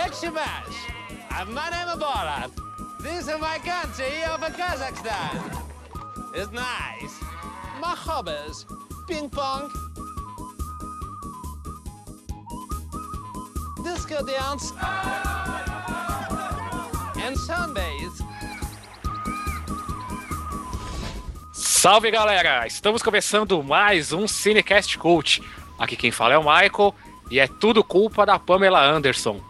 Yekshimash. My name is Borat. This is my country of Kazakhstan. It's nice. My hobbies, ping pong, disco dance, and sunbathe. Salve galera! Estamos começando mais um Cinecast Coach. Aqui quem fala é o Michael e é tudo culpa da Pamela Anderson.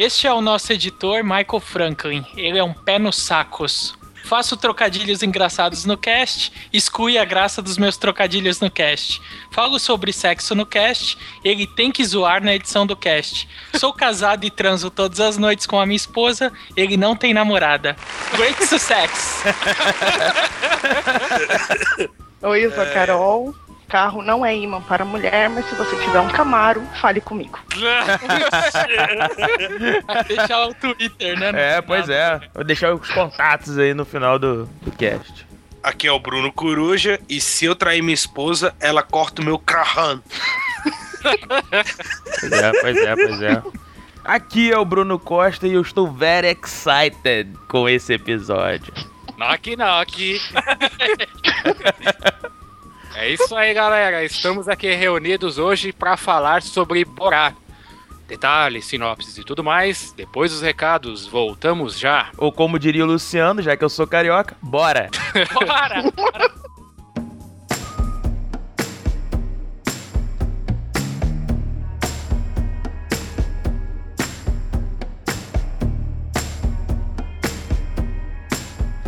Este é o nosso editor Michael Franklin. Ele é um pé nos sacos. Faço trocadilhos engraçados no cast, exclui a graça dos meus trocadilhos no cast. Falo sobre sexo no cast, ele tem que zoar na edição do cast. Sou casado e transo todas as noites com a minha esposa, ele não tem namorada. Great success! Oi, eu sou a Carol. Carro não é imã para mulher, mas se você tiver um Camaro, fale comigo. Deixar o Twitter, né? É, pois é. Vou deixar os contatos aí no final do, do cast. Aqui é o Bruno Coruja e se eu trair minha esposa, ela corta o meu carrão. Pois é, pois é, pois é. Aqui é o Bruno Costa e eu estou very excited com esse episódio. Knock knock! é isso aí, galera. Estamos aqui reunidos hoje para falar sobre Borat. Detalhes, sinopses e tudo mais. Depois dos recados, voltamos já. Ou como diria o Luciano, já que eu sou carioca, bora! Bora!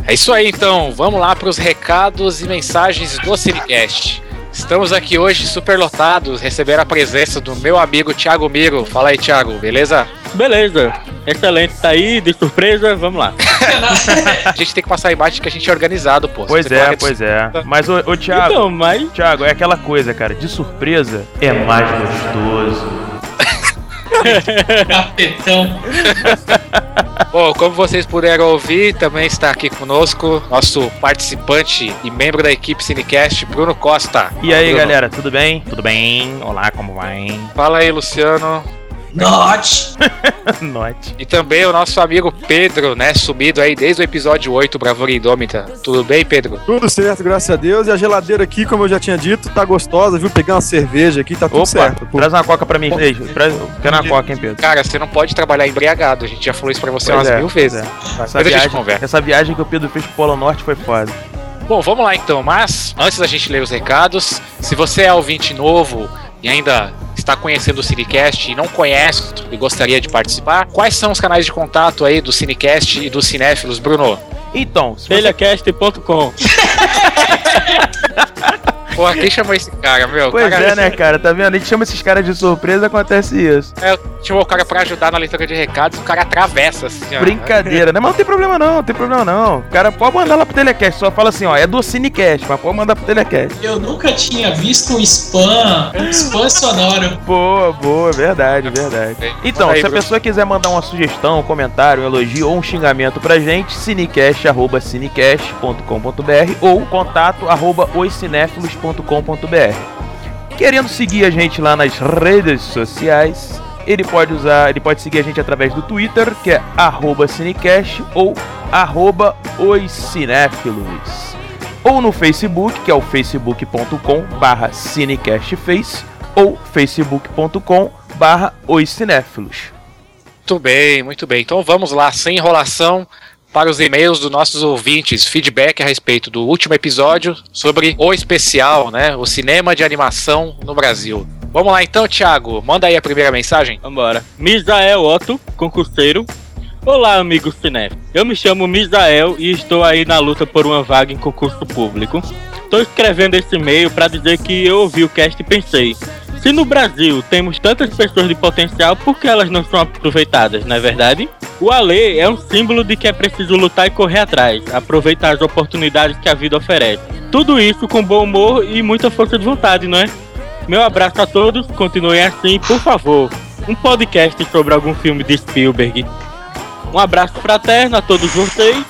É isso aí, então. Vamos lá para os recados e mensagens do Cinecast. Estamos aqui hoje super lotados, receber a presença do meu amigo Thiago Miro. Fala aí, Thiago, beleza? Beleza, excelente, tá aí, de surpresa, vamos lá. A gente tem que passar a imagem que a gente é organizado, pô. Pois Você é, pois é. Mas, ô, ô Thiago, Então, mas Thiago, é aquela coisa, cara, de surpresa é mais gostoso. Capetão. Bom, como vocês puderam ouvir, também está aqui conosco nosso participante e membro da equipe Cinecast, Bruno Costa. E aí, Bruno. galera, tudo bem? Tudo bem? Olá, como vai? Fala aí, Luciano. Not. Note. E também o nosso amigo Pedro, né? Sumido aí desde o episódio 8, Bravura Indômita. Tudo bem, Pedro? Tudo certo, graças a Deus. E a geladeira aqui, como eu já tinha dito, tá gostosa, viu? Pegar uma cerveja aqui, tá tudo Opa, certo. Pô. traz uma coca pra mim, Traz, traz, quero uma coca, hein, Pedro? Cara, você não pode trabalhar embriagado. A gente já falou isso pra você Pois umas é, mil vezes. é. Essa a gente viagem, conversa. essa viagem que o Pedro fez pro Polo Norte foi foda. Bom, vamos lá então. Mas, antes da gente ler os recados, se você é ouvinte novo e ainda está conhecendo o Cinecast e não conhece e gostaria de participar, quais são os canais de contato aí do Cinecast e dos cinéfilos, Bruno? Então, telhacast.com. Porra, quem chamou esse cara, meu? Pois cara, é, né, cara? Tá vendo? A gente chama esses caras de surpresa acontece isso. É, chamou o cara pra ajudar na leitura de recados, o cara atravessa assim, ó. Brincadeira, né? Mas não tem problema não, não tem problema não. O cara pode mandar lá pro Telecast, só fala assim, ó, é do Cinecast, mas pode mandar pro Telecast. Eu nunca tinha visto um spam, um spam sonoro. Boa, boa, verdade, verdade. Então, aí, se a Bruno. pessoa quiser mandar uma sugestão, um comentário, um elogio ou um xingamento pra gente, cinecast.cinecast.com.br ou contato arroba Querendo seguir a gente lá nas redes sociais, ele pode usar, ele pode seguir a gente através do Twitter, que é cinecast ou arroba. Ou no Facebook, que é o facebook.com barra cinecastface ou facebook.com barra. Muito bem, muito bem. Então vamos lá, sem enrolação, para os e-mails dos nossos ouvintes, feedback a respeito do último episódio sobre o especial, né? O cinema de animação no Brasil. Vamos lá então, Thiago, manda aí a primeira mensagem. Vambora. Misael Otto, concurseiro. Olá, amigo cinef. Eu me chamo Misael e estou aí na luta por uma vaga em concurso público. Estou escrevendo esse e-mail para dizer que eu ouvi o cast e pensei: se no Brasil temos tantas pessoas de potencial, por que elas não são aproveitadas, não é verdade? O Ale é um símbolo de que é preciso lutar e correr atrás, aproveitar as oportunidades que a vida oferece. Tudo isso com bom humor e muita força de vontade, não é? Meu abraço a todos, continuem assim, por favor. Um podcast sobre algum filme de Spielberg. Um abraço fraterno a todos vocês,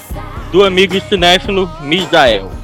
do amigo cinéfilo Misael.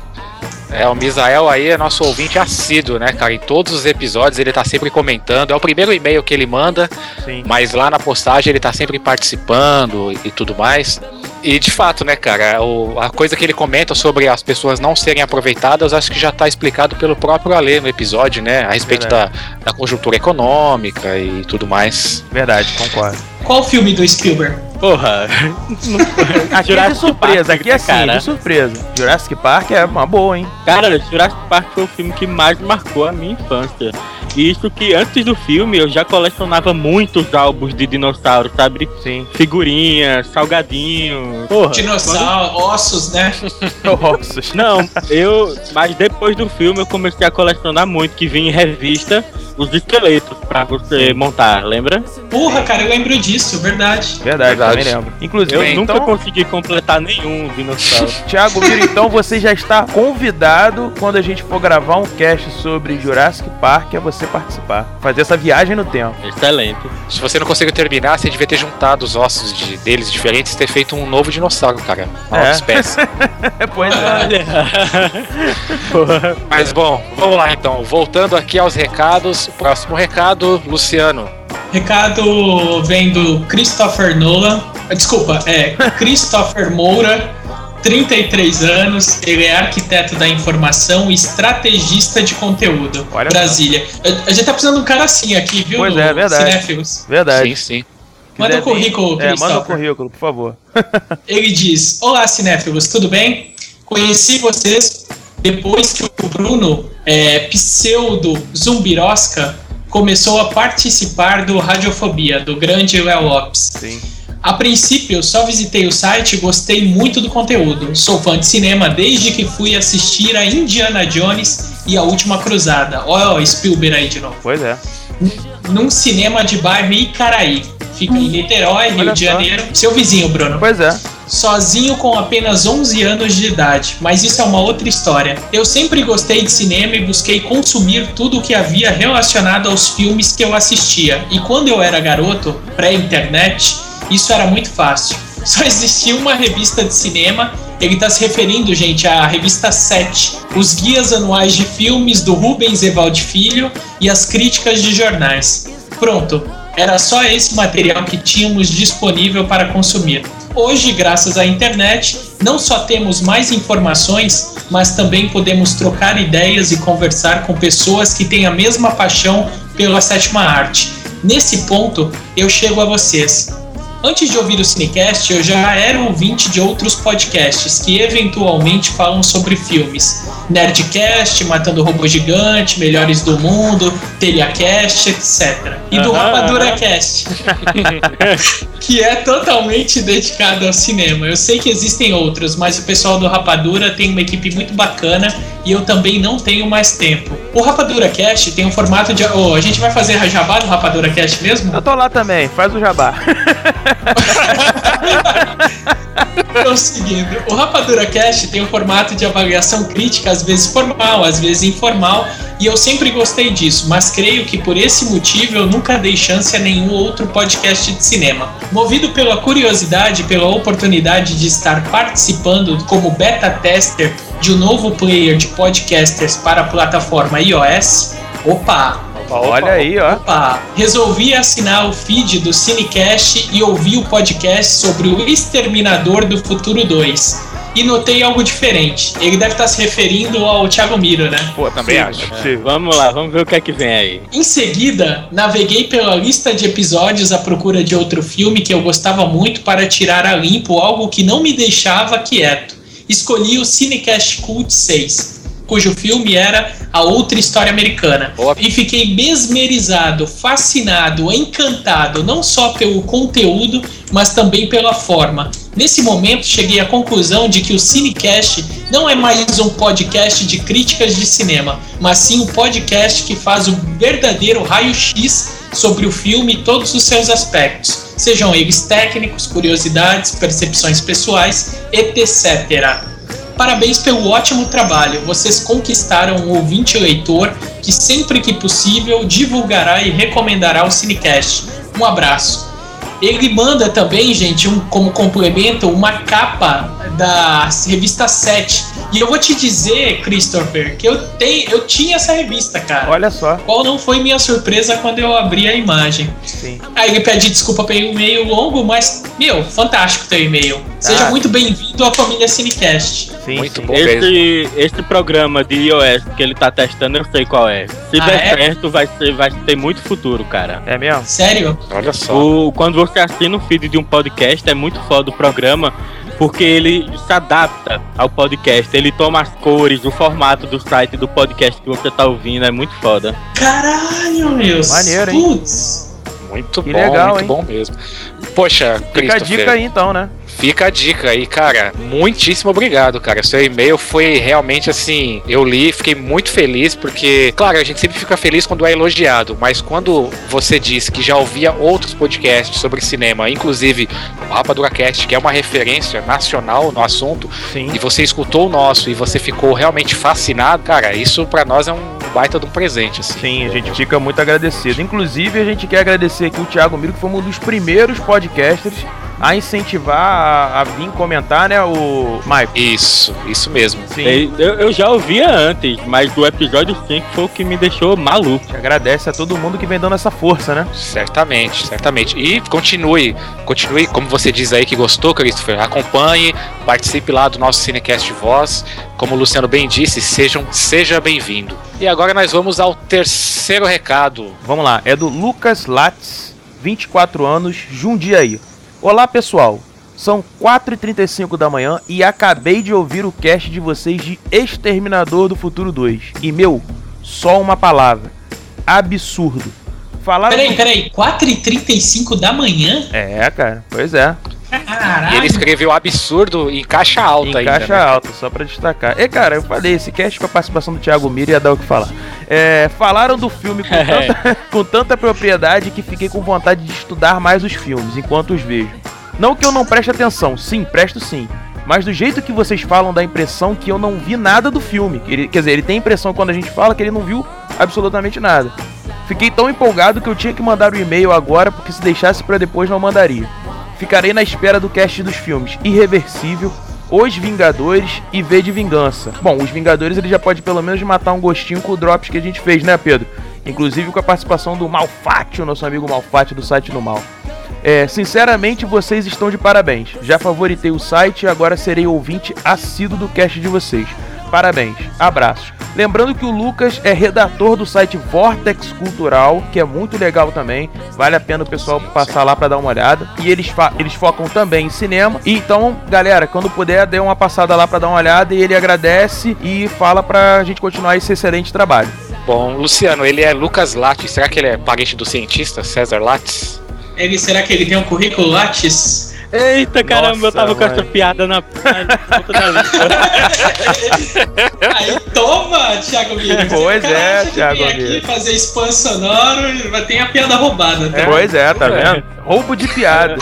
É, o Misael aí é nosso ouvinte assíduo, né, cara? Em todos os episódios ele tá sempre comentando. É o primeiro e-mail que ele manda, Sim. mas lá na postagem ele tá sempre participando e tudo mais. E de fato, né, cara, o- a coisa que ele comenta sobre as pessoas não serem aproveitadas, acho que já tá explicado pelo próprio Alê no episódio, né? A respeito da, da conjuntura econômica e tudo mais. Verdade, concordo. Qual filme do Spielberg? Porra. Aqui é de Jurassic surpresa, Park, aqui é assim, cara. de surpresa. Jurassic Park é uma boa, hein? Cara, Jurassic Park foi o filme que mais marcou a minha infância. E isso que antes do filme eu já colecionava muitos álbuns de dinossauro, sabe? Sim. Figurinhas, salgadinho. Porra. Dinossauro, ossos, né? Ossos. Não, eu. Mas depois do filme eu comecei a colecionar muito, que vinha em revista os esqueletos pra você montar, lembra? Porra, cara, eu lembro disso, verdade. Verdade, Verdade. também lembro. Inclusive, Eu nunca então, consegui completar nenhum dinossauro. Thiago Miro, então você já está convidado quando a gente for gravar um cast sobre Jurassic Park a você participar. Fazer essa viagem no tempo. Excelente. Se você não conseguiu terminar, você devia ter juntado os ossos de- deles diferentes e ter feito um novo dinossauro, cara. Uma É. nova espécie. pois é. Olha. Mas bom, vamos lá então. Voltando aqui aos recados. O próximo recado, Luciano. Recado vem do Christopher Nolan. Ah, Desculpa, é Christopher Moura, 33 anos. Ele é arquiteto da informação e estrategista de conteúdo. Olha Brasília. A, a gente tá precisando de um cara assim aqui, viu? Pois é, verdade. Cinéfilos. Verdade. Sim, sim. Manda o Quiser vir- currículo, É, manda o currículo, por favor. Ele diz: Olá, cinéfilos, tudo bem? Conheci vocês depois que o Bruno, é, pseudo Zumbirosca, começou a participar do Radiofobia, do grande Léo Lopes. Sim. A princípio, eu só visitei o site e gostei muito do conteúdo. Sou fã de cinema desde que fui assistir a Indiana Jones e a Última Cruzada. Olha o Spielberg aí de novo. Pois é. Num cinema de bairro Icaraí. Fica em Niterói, Rio Olha de só. Janeiro. Seu vizinho, Bruno Pois é. sozinho com apenas 11 anos de idade, mas isso é uma outra história. Eu sempre gostei de cinema e busquei consumir tudo o que havia relacionado aos filmes que eu assistia. E quando eu era garoto, pré-internet, isso era muito fácil. Só existia uma revista de cinema, ele está se referindo, gente, à revista 7, os guias anuais de filmes do Rubens Evaldo Filho e as críticas de jornais. Pronto, era só esse material que tínhamos disponível para consumir. Hoje, graças à internet, não só temos mais informações, mas também podemos trocar ideias e conversar com pessoas que têm a mesma paixão pela sétima arte. Nesse ponto, eu chego a vocês. Antes de ouvir o Cinecast, eu já era ouvinte de outros podcasts que eventualmente falam sobre filmes. Nerdcast, Matando Robô Gigante, Melhores do Mundo, Telhacast, etc. E do Aham, Rapadura. Cast, que é totalmente dedicado ao cinema. Eu sei que existem outros, mas o pessoal do Rapadura tem uma equipe muito bacana e eu também não tenho mais tempo. O Rapadura Cast tem um formato de. Oh, a gente vai fazer jabá do Rapadura Cast mesmo? Eu tô lá também, faz o jabá. Prosseguindo, o Rapadura Cast tem um formato de avaliação crítica, às vezes formal, às vezes informal, e eu sempre gostei disso, mas creio que por esse motivo eu nunca dei chance a nenhum outro podcast de cinema. Movido pela curiosidade pela oportunidade de estar participando como beta tester de um novo player de podcasters para a plataforma iOS, opa, Olha aí, ó. Opa, resolvi assinar o feed do Cinecast e ouvir o podcast sobre o Exterminador do Futuro 2. E notei algo diferente. Ele deve estar se referindo ao Thiago Miro, né? Pô, também Sim, acho. é. Vamos lá, vamos ver o que é que vem aí. Em seguida, naveguei pela lista de episódios à procura de outro filme que eu gostava muito para tirar a limpo algo que não me deixava quieto. Escolhi o Cinecast Cult 6, cujo filme era A Outra História Americana. Boa. E fiquei mesmerizado, fascinado, encantado, não só pelo conteúdo, mas também pela forma. Nesse momento, cheguei à conclusão de que o Cinecast não é mais um podcast de críticas de cinema, mas sim um podcast que faz o verdadeiro raio-x sobre o filme e todos os seus aspectos, sejam eles técnicos, curiosidades, percepções pessoais, etc. Parabéns pelo ótimo trabalho. Vocês conquistaram um ouvinte leitor que sempre que possível divulgará e recomendará o Cinecast. Um abraço. Ele manda também, gente, um, como complemento, uma capa da revista 7, E eu vou te dizer, Christopher, que eu, tenho, eu tinha essa revista, cara. Olha só. Qual não foi minha surpresa quando eu abri a imagem. Sim. Aí eu pedi desculpa pelo e-mail longo, mas, meu, fantástico teu e-mail. Seja Ah. muito bem-vindo à família Cinecast. Sim, Muito sim. bom. Esse, esse programa de iOS que ele tá testando, eu sei qual é. Se Ah, der é? certo, vai, ser, vai ter muito futuro, cara. É mesmo? Sério? Olha só. O, quando você assina o feed de um podcast, é muito foda o programa, porque ele se adapta ao podcast. Ele toma as cores, o formato do site do podcast que você tá ouvindo, é muito foda. Caralho, meu. Maneiro, hein? Putz. Muito Que bom, legal, muito hein? bom mesmo. Poxa, Fica a dica aí então, né? Fica a dica aí, cara. Muitíssimo obrigado, cara. Seu e-mail foi realmente assim. Eu li, fiquei muito feliz, porque, claro, a gente sempre fica feliz quando é elogiado, mas quando você diz que já ouvia outros podcasts sobre cinema, inclusive o Rapadura Cast, que é uma referência nacional no assunto, Sim. e você escutou o nosso e você ficou realmente fascinado, cara, isso pra nós é um baita de um presente, assim. Sim, a gente fica muito agradecido. Inclusive, a gente quer agradecer aqui o Thiago Miro, que foi um dos primeiros podcasters a incentivar a, a vir comentar, né, o Mike. Isso, isso mesmo. Sim, Eu, eu já ouvia antes, mas o episódio 5 foi o que me deixou maluco. gente agradece a todo mundo que vem dando essa força, né? Certamente, certamente. E continue, continue, como você diz aí que gostou, Christopher, acompanhe, participe lá do nosso Cinecast Voz. Como o Luciano bem disse, sejam, seja bem-vindo. E agora nós vamos ao terceiro recado. Vamos lá, é do Lucas Lattes, 24 anos, Jundiaí. Olá, pessoal. São 4h35 da manhã e acabei de ouvir o cast de vocês de Exterminador do Futuro 2. E, meu, só uma palavra. Absurdo. Falaram... Peraí, peraí. 4h35 da manhã? É, cara, pois é. E ele Caralho. escreveu absurdo em caixa alta Em ainda. caixa né? alta, só pra destacar. E cara, eu falei, esse cast com a participação do Thiago Miro ia dar o que falar. É, falaram do filme com tanta, com tanta propriedade que fiquei com vontade de estudar mais os filmes enquanto os vejo. Não que eu não preste atenção, sim, presto sim. Mas do jeito que vocês falam, dá a impressão que eu não vi nada do filme. Ele- quer dizer, ele tem a impressão quando a gente fala que ele não viu absolutamente nada. Fiquei tão empolgado que eu tinha que mandar o e-mail agora, porque se deixasse pra depois não mandaria. Ficarei na espera do cast dos filmes Irreversível, Os Vingadores e V de Vingança. Bom, Os Vingadores ele já pode pelo menos matar um gostinho com o Drops que a gente fez, né, Pedro? Inclusive com a participação do Malfátio, nosso amigo Malfátio do site do Mal. É, sinceramente, vocês estão de parabéns. Já favoritei o site e agora serei ouvinte assíduo do cast de vocês. Parabéns, abraços. Lembrando que o Lucas é redator do site Vortex Cultural, que é muito legal também. Vale a pena o pessoal passar lá pra dar uma olhada. E eles, eles focam também em cinema. E então, galera, quando puder, dê uma passada lá pra dar uma olhada. E ele agradece e fala pra gente continuar esse excelente trabalho. Bom, Luciano, ele é Lucas Lattes. Será que ele é parente do cientista César Lattes? Ele, será que ele tem um currículo Lattes? Eita, caramba, eu Nossa, tava com mãe. essa piada na, na ponta da língua. Aí toma, Thiago Miro. Pois é, Thiago aqui fazer spam sonoro, vai ter a piada roubada. Tá? Pois é, tá vendo? Roubo de piada.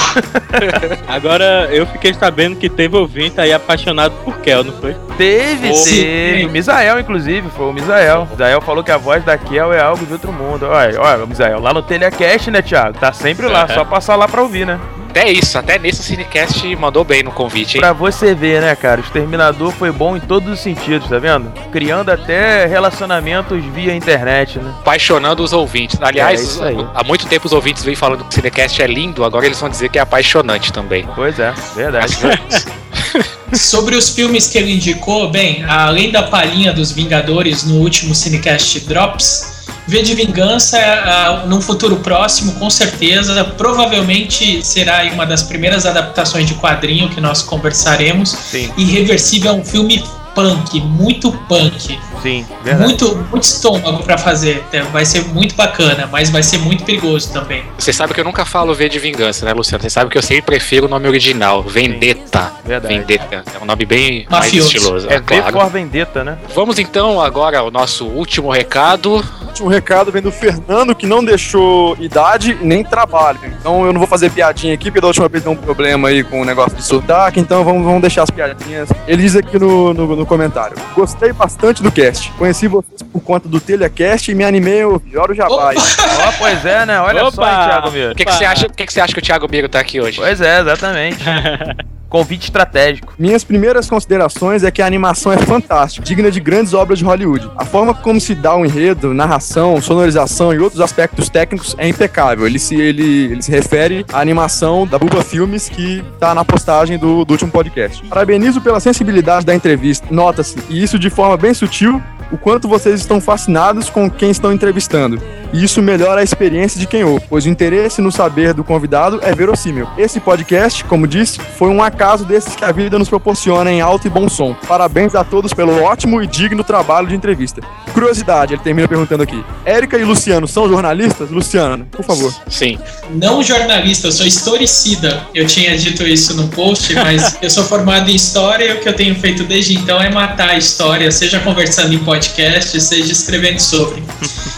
Agora eu fiquei sabendo que teve ouvinte aí apaixonado por Kel, não foi? Teve, Sim. teve. O Misael, inclusive, foi o Misael. O Misael falou que a voz da Kel é algo de outro mundo. Olha, olha, Misael, lá no Telecast, né, Thiago? Tá sempre lá, só passar lá pra ouvir, né? Até isso, até nesse Cinecast mandou bem no convite, hein? Pra você ver, né, cara? O Exterminador foi bom em todos os sentidos, tá vendo? Criando até relacionamentos via internet, né? apaixonando os ouvintes. É, Aliás, aí. há muito tempo os ouvintes vêm falando que o Cinecast é lindo, agora eles vão dizer que é apaixonante também. Pois é, verdade. Sobre os filmes que ele indicou, bem, além da palhinha dos Vingadores no último Cinecast Drops, V de Vingança, ah, num futuro próximo, com certeza, provavelmente será uma das primeiras adaptações de quadrinho que nós conversaremos. Sim, Irreversível é um filme punk, muito punk, sim, verdade. muito, muito estômago pra fazer. Vai ser muito bacana, mas vai ser muito perigoso também. Você sabe que eu nunca falo V de vingança, né, Luciano? Você sabe que eu sempre prefiro o nome original, Vendetta. Verdade. Vendetta. É um nome bem mais Mafioso. estiloso. É é V claro. for Vendetta, né? Vamos então agora ao nosso último recado. Um recado vem do Fernando que não deixou idade nem trabalho. Então eu não vou fazer piadinha aqui, porque da última vez deu um problema aí com o negócio de sotaque, então vamos, vamos deixar as piadinhas. Ele diz aqui no, no, no comentário: Gostei bastante do Conheci vocês por conta do Telecast e me animei a ouvir. Ora o Jabai. Ó, pois é, né? Olha só, Opa! hein, Thiago Miro. Por que, que você acha, por que, que você acha que o Thiago Miro tá aqui hoje? Pois é, exatamente. Convite estratégico. Minhas primeiras considerações é que a animação é fantástica, digna de grandes obras de Hollywood. A forma como se dá o enredo, narração, sonorização e outros aspectos técnicos é impecável. Ele se, ele, ele se refere à animação da Buba Filmes que tá na postagem do, do último podcast. Parabenizo pela sensibilidade da entrevista. Nota-se, e isso de forma bem sutil, o quanto vocês estão fascinados com quem estão entrevistando. E isso melhora a experiência de quem ouve, pois o interesse no saber do convidado é verossímil. Esse podcast, como disse, foi um acaso desses que a vida nos proporciona em alto e bom som. Parabéns a todos pelo ótimo e digno trabalho de entrevista. Curiosidade, ele termina perguntando aqui: Érica e Luciano são jornalistas? Luciano, por favor. Sim. Não jornalista, eu sou historicida. Eu tinha dito isso no post, mas eu sou formado em história e o que eu tenho feito desde então é matar a história, seja conversando em podcast, seja escrevendo sobre.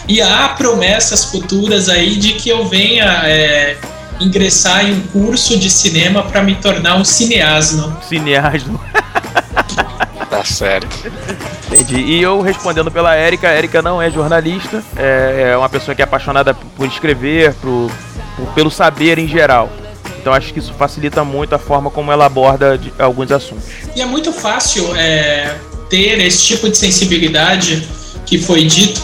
E há promessas futuras aí de que eu venha é, ingressar em um curso de cinema para me tornar um cineasno. Cineasno. Tá certo. Entendi. E eu respondendo pela Érica, a Érica não é jornalista, é, é uma pessoa que é apaixonada por escrever, por, por- pelo saber em geral. Então acho que isso facilita muito a forma como ela aborda de- alguns assuntos. E é muito fácil é, ter esse tipo de sensibilidade que foi dito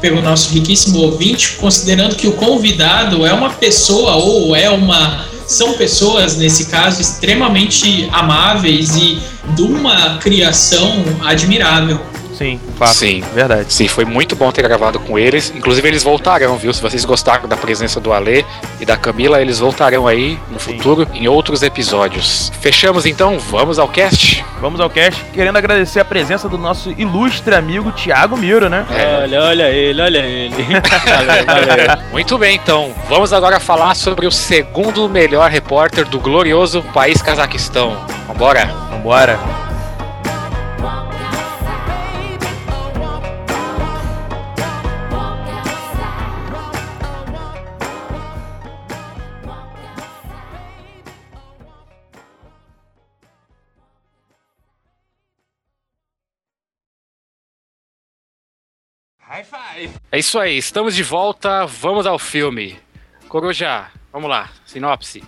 pelo nosso riquíssimo ouvinte, considerando que o convidado é uma pessoa ou é uma são pessoas nesse caso extremamente amáveis e de uma criação admirável. Sim, fato. Sim. Verdade. Sim, foi muito bom ter gravado com eles. Inclusive, eles voltarão, viu? Se vocês gostaram da presença do Ale e da Camila, eles voltarão aí no Sim. futuro em outros episódios. Fechamos então, vamos ao cast? Vamos ao cast, querendo agradecer a presença do nosso ilustre amigo Thiago Miro, né? É. Olha, olha ele, olha ele. valeu, valeu. Muito bem, então. Vamos agora falar sobre o segundo melhor repórter do glorioso país Cazaquistão. Vambora? Vambora. É isso aí, estamos de volta, vamos ao filme. Coruja, vamos lá, sinopse.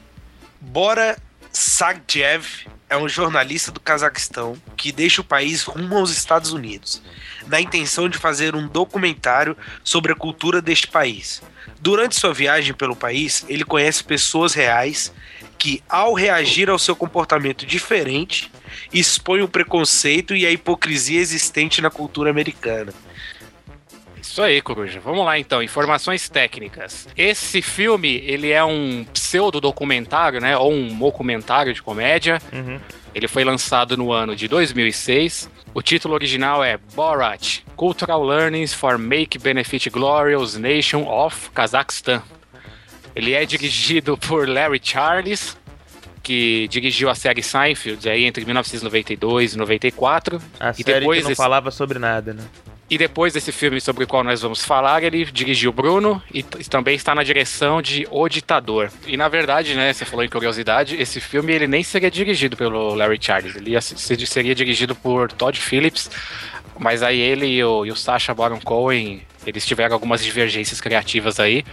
Bora Sagdiev é um jornalista do Cazaquistão que deixa o país rumo aos Estados Unidos, na intenção de fazer um documentário sobre a cultura deste país. Durante sua viagem pelo país, ele conhece pessoas reais que, ao reagir ao seu comportamento diferente, expõem o preconceito e a hipocrisia existente na cultura americana. Isso aí, Coruja. Vamos lá então, informações técnicas. Esse filme, ele é um pseudo documentário, né, ou um documentário de comédia. Uhum. Ele foi lançado no ano de 2006. O título original é Borat: Cultural Learnings for Make Benefit Glorious Nation of Kazakhstan. Ele é dirigido por Larry Charles, que dirigiu a série Seinfeld aí entre 1992 e 94. A E série depois que não esse- falava sobre nada, né? E depois desse filme sobre o qual nós vamos falar, ele dirigiu Bruno e também está na direção de O Ditador. E na verdade, né, você falou em curiosidade, esse filme ele nem seria dirigido pelo Larry Charles, ele ia ser- seria dirigido por Todd Phillips, mas aí ele e o, e o Sacha Baron Cohen, eles tiveram algumas divergências criativas aí.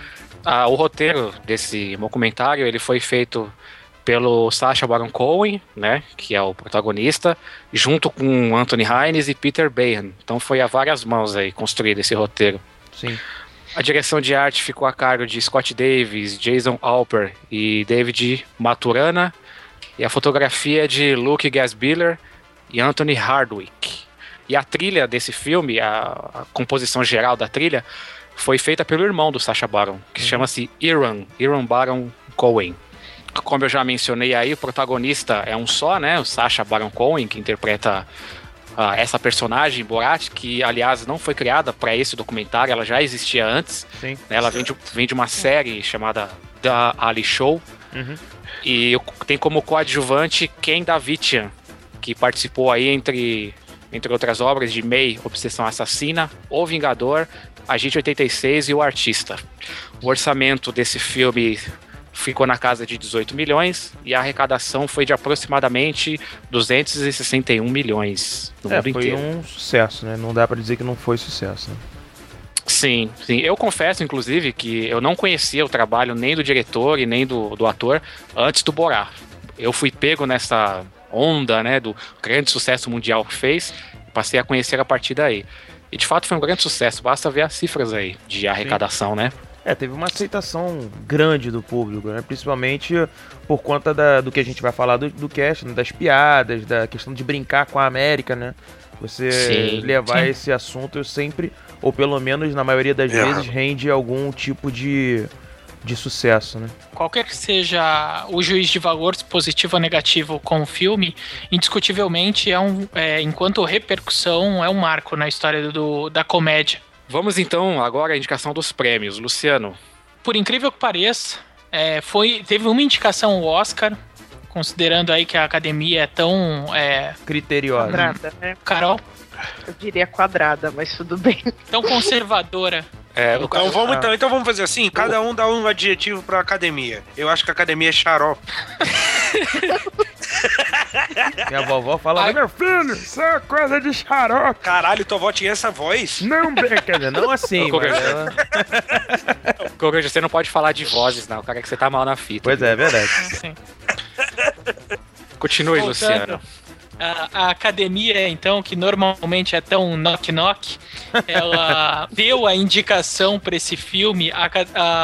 Ah, o roteiro desse documentário, ele foi feito pelo Sacha Baron Cohen, né, que é o protagonista, junto com Anthony Hines e Peter Bahan. Então foi a várias mãos aí construído esse roteiro. Sim. A direção de arte ficou a cargo de Scott Davis, Jason Alper e David Maturana. E a fotografia é de Luke Gasbiller e Anthony Hardwick. E a trilha desse filme, a, a composição geral da trilha, foi feita pelo irmão do Sacha Baron, que chama-se Iran, Iran Baron Cohen. Como eu já mencionei aí, o protagonista é um só, né? O Sacha Baron Cohen, que interpreta ah, essa personagem, Borat, que aliás não foi criada para esse documentário, ela já existia antes. Sim. né? Ela vem de, vem de uma série chamada The Ali Show. Uhum. E tem como coadjuvante Ken Davitian, que participou aí entre, entre outras obras de May, Obsessão Assassina, O Vingador, Agente 86 e O Artista. O orçamento desse filme ficou na casa de 18 milhões e a arrecadação foi de aproximadamente 261 milhões no É, mundo foi inteiro. um sucesso, né? Não dá pra dizer que não foi sucesso. Né? Sim, sim. Eu confesso, inclusive, que eu não conhecia o trabalho nem do diretor e nem do, do ator antes do Borá. eu fui pego nessa onda, né, do grande sucesso mundial que fez, passei a conhecer a partir daí. E de fato foi um grande sucesso, basta ver as cifras aí de arrecadação, né? É, teve uma aceitação grande do público, né? Principalmente por conta da- do que a gente vai falar do, do cast, né? das piadas, da questão de brincar com a América, né? Você Sim, levar sim. esse assunto sempre, ou pelo menos na maioria das É. vezes, rende algum tipo de, de sucesso, né? Qualquer que seja o juiz de valor, positivo ou negativo com o filme, indiscutivelmente é um, é, enquanto repercussão, é um marco na história do, da comédia. Vamos então agora à indicação dos prêmios. Luciano, Por incrível que pareça, é, foi, teve uma indicação ao Oscar, considerando aí que a academia é tão. É, Criteriosa. Quadrada, né? Carol, Eu diria quadrada, mas tudo bem. tão conservadora. é, o Então vamos, Ah. então, então vamos fazer assim, cada um dá um adjetivo pra academia. Eu acho que a academia é xarope. Minha vovó fala, Ai. meu filho, isso é coisa de xarope. Caralho, tua avó tinha essa voz? Não, quer dizer, não assim, Qualquer mas ela... Coruja, você não pode falar de vozes, não. Cara, que você tá mal na fita. Pois é, é verdade. Sim. Continue, Voltando, Luciano. A, a academia, então, que normalmente é tão knock-knock, ela deu a indicação para esse filme a,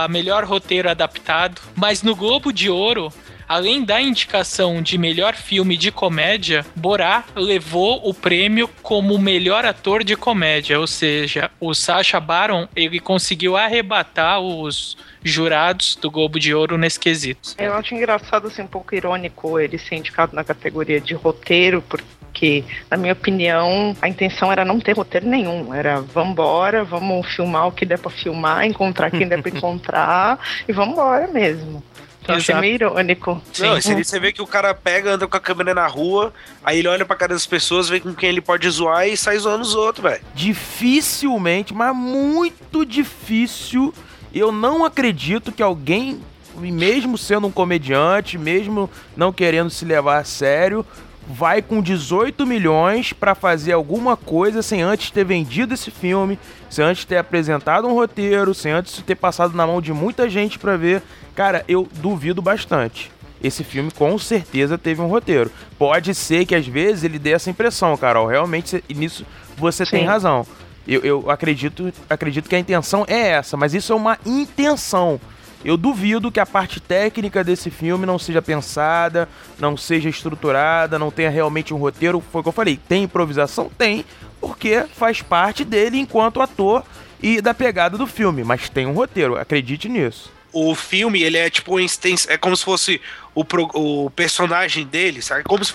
a melhor roteiro adaptado, mas no Globo de Ouro. Além da indicação de melhor filme de comédia, Borá levou o prêmio como melhor ator de comédia, ou seja, o Sacha Baron ele conseguiu arrebatar os jurados do Globo de Ouro nesse quesito. Eu acho engraçado, assim, um pouco irônico ele ser indicado na categoria de roteiro, porque, na minha opinião, a intenção era não ter roteiro nenhum. Era vambora, vamos filmar o que der pra filmar, encontrar quem der pra encontrar e vambora mesmo. Então, achei meio irônico. Não, esse ali você vê que o cara pega, anda com a câmera na rua, aí ele olha pra cara das pessoas, vê com quem ele pode zoar e sai zoando os outros, velho. dificilmente, mas muito difícil. Eu não acredito que alguém, mesmo sendo um comediante, mesmo não querendo se levar a sério, vai com 18 milhões pra fazer alguma coisa sem antes ter vendido esse filme, sem antes ter apresentado um roteiro, sem antes ter passado na mão de muita gente pra ver. Cara, eu duvido bastante. Esse filme com certeza teve um roteiro. Pode ser que às vezes ele dê essa impressão, Carol. Realmente, nisso você tem Sim. razão. Eu, eu acredito, acredito que a intenção é essa, mas isso é uma intenção. Eu duvido que a parte técnica desse filme não seja pensada, não seja estruturada, não tenha realmente um roteiro. Foi o que eu falei. Tem improvisação? Tem, porque faz parte dele enquanto ator e da pegada do filme. Mas tem um roteiro, acredite nisso. O filme, ele é tipo é como se fosse o, pro- o personagem dele, sabe? Como se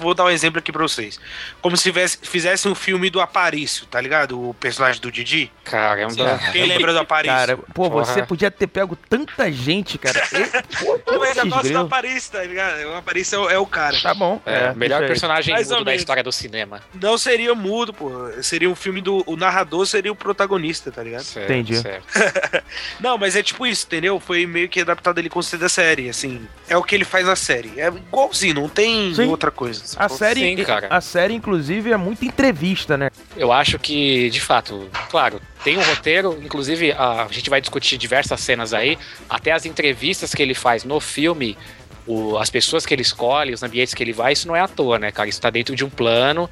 vou dar um exemplo aqui pra vocês. Como se tivesse, fizesse um filme do Aparício, tá ligado? O personagem do Didi. Caramba. Quem lembra do Aparício? Cara, pô, Porra. você podia ter pego tanta gente, cara. Pô, Eu esses gosto do. Aparício, tá ligado? O Aparício é, o- é o cara. Tá bom. É, melhor deixa aí. personagem mudo da história do cinema. Não seria mudo, pô. Seria um filme do. O narrador seria o protagonista, tá ligado? Certo, Entendi. certo. Não, mas é tipo isso, entendeu? Foi meio que adaptado ele com da série, assim. É o que ele faz na série. É igualzinho, não tem Sim. outra coisa. A série, Sim, cara. a série, inclusive, é muita entrevista, né? Eu acho que, de fato, claro, tem um roteiro, inclusive a, gente vai discutir diversas cenas aí, até as entrevistas que ele faz no filme, o- as pessoas que ele escolhe, os ambientes que ele vai, isso não é à toa, né, cara? Isso tá dentro de um plano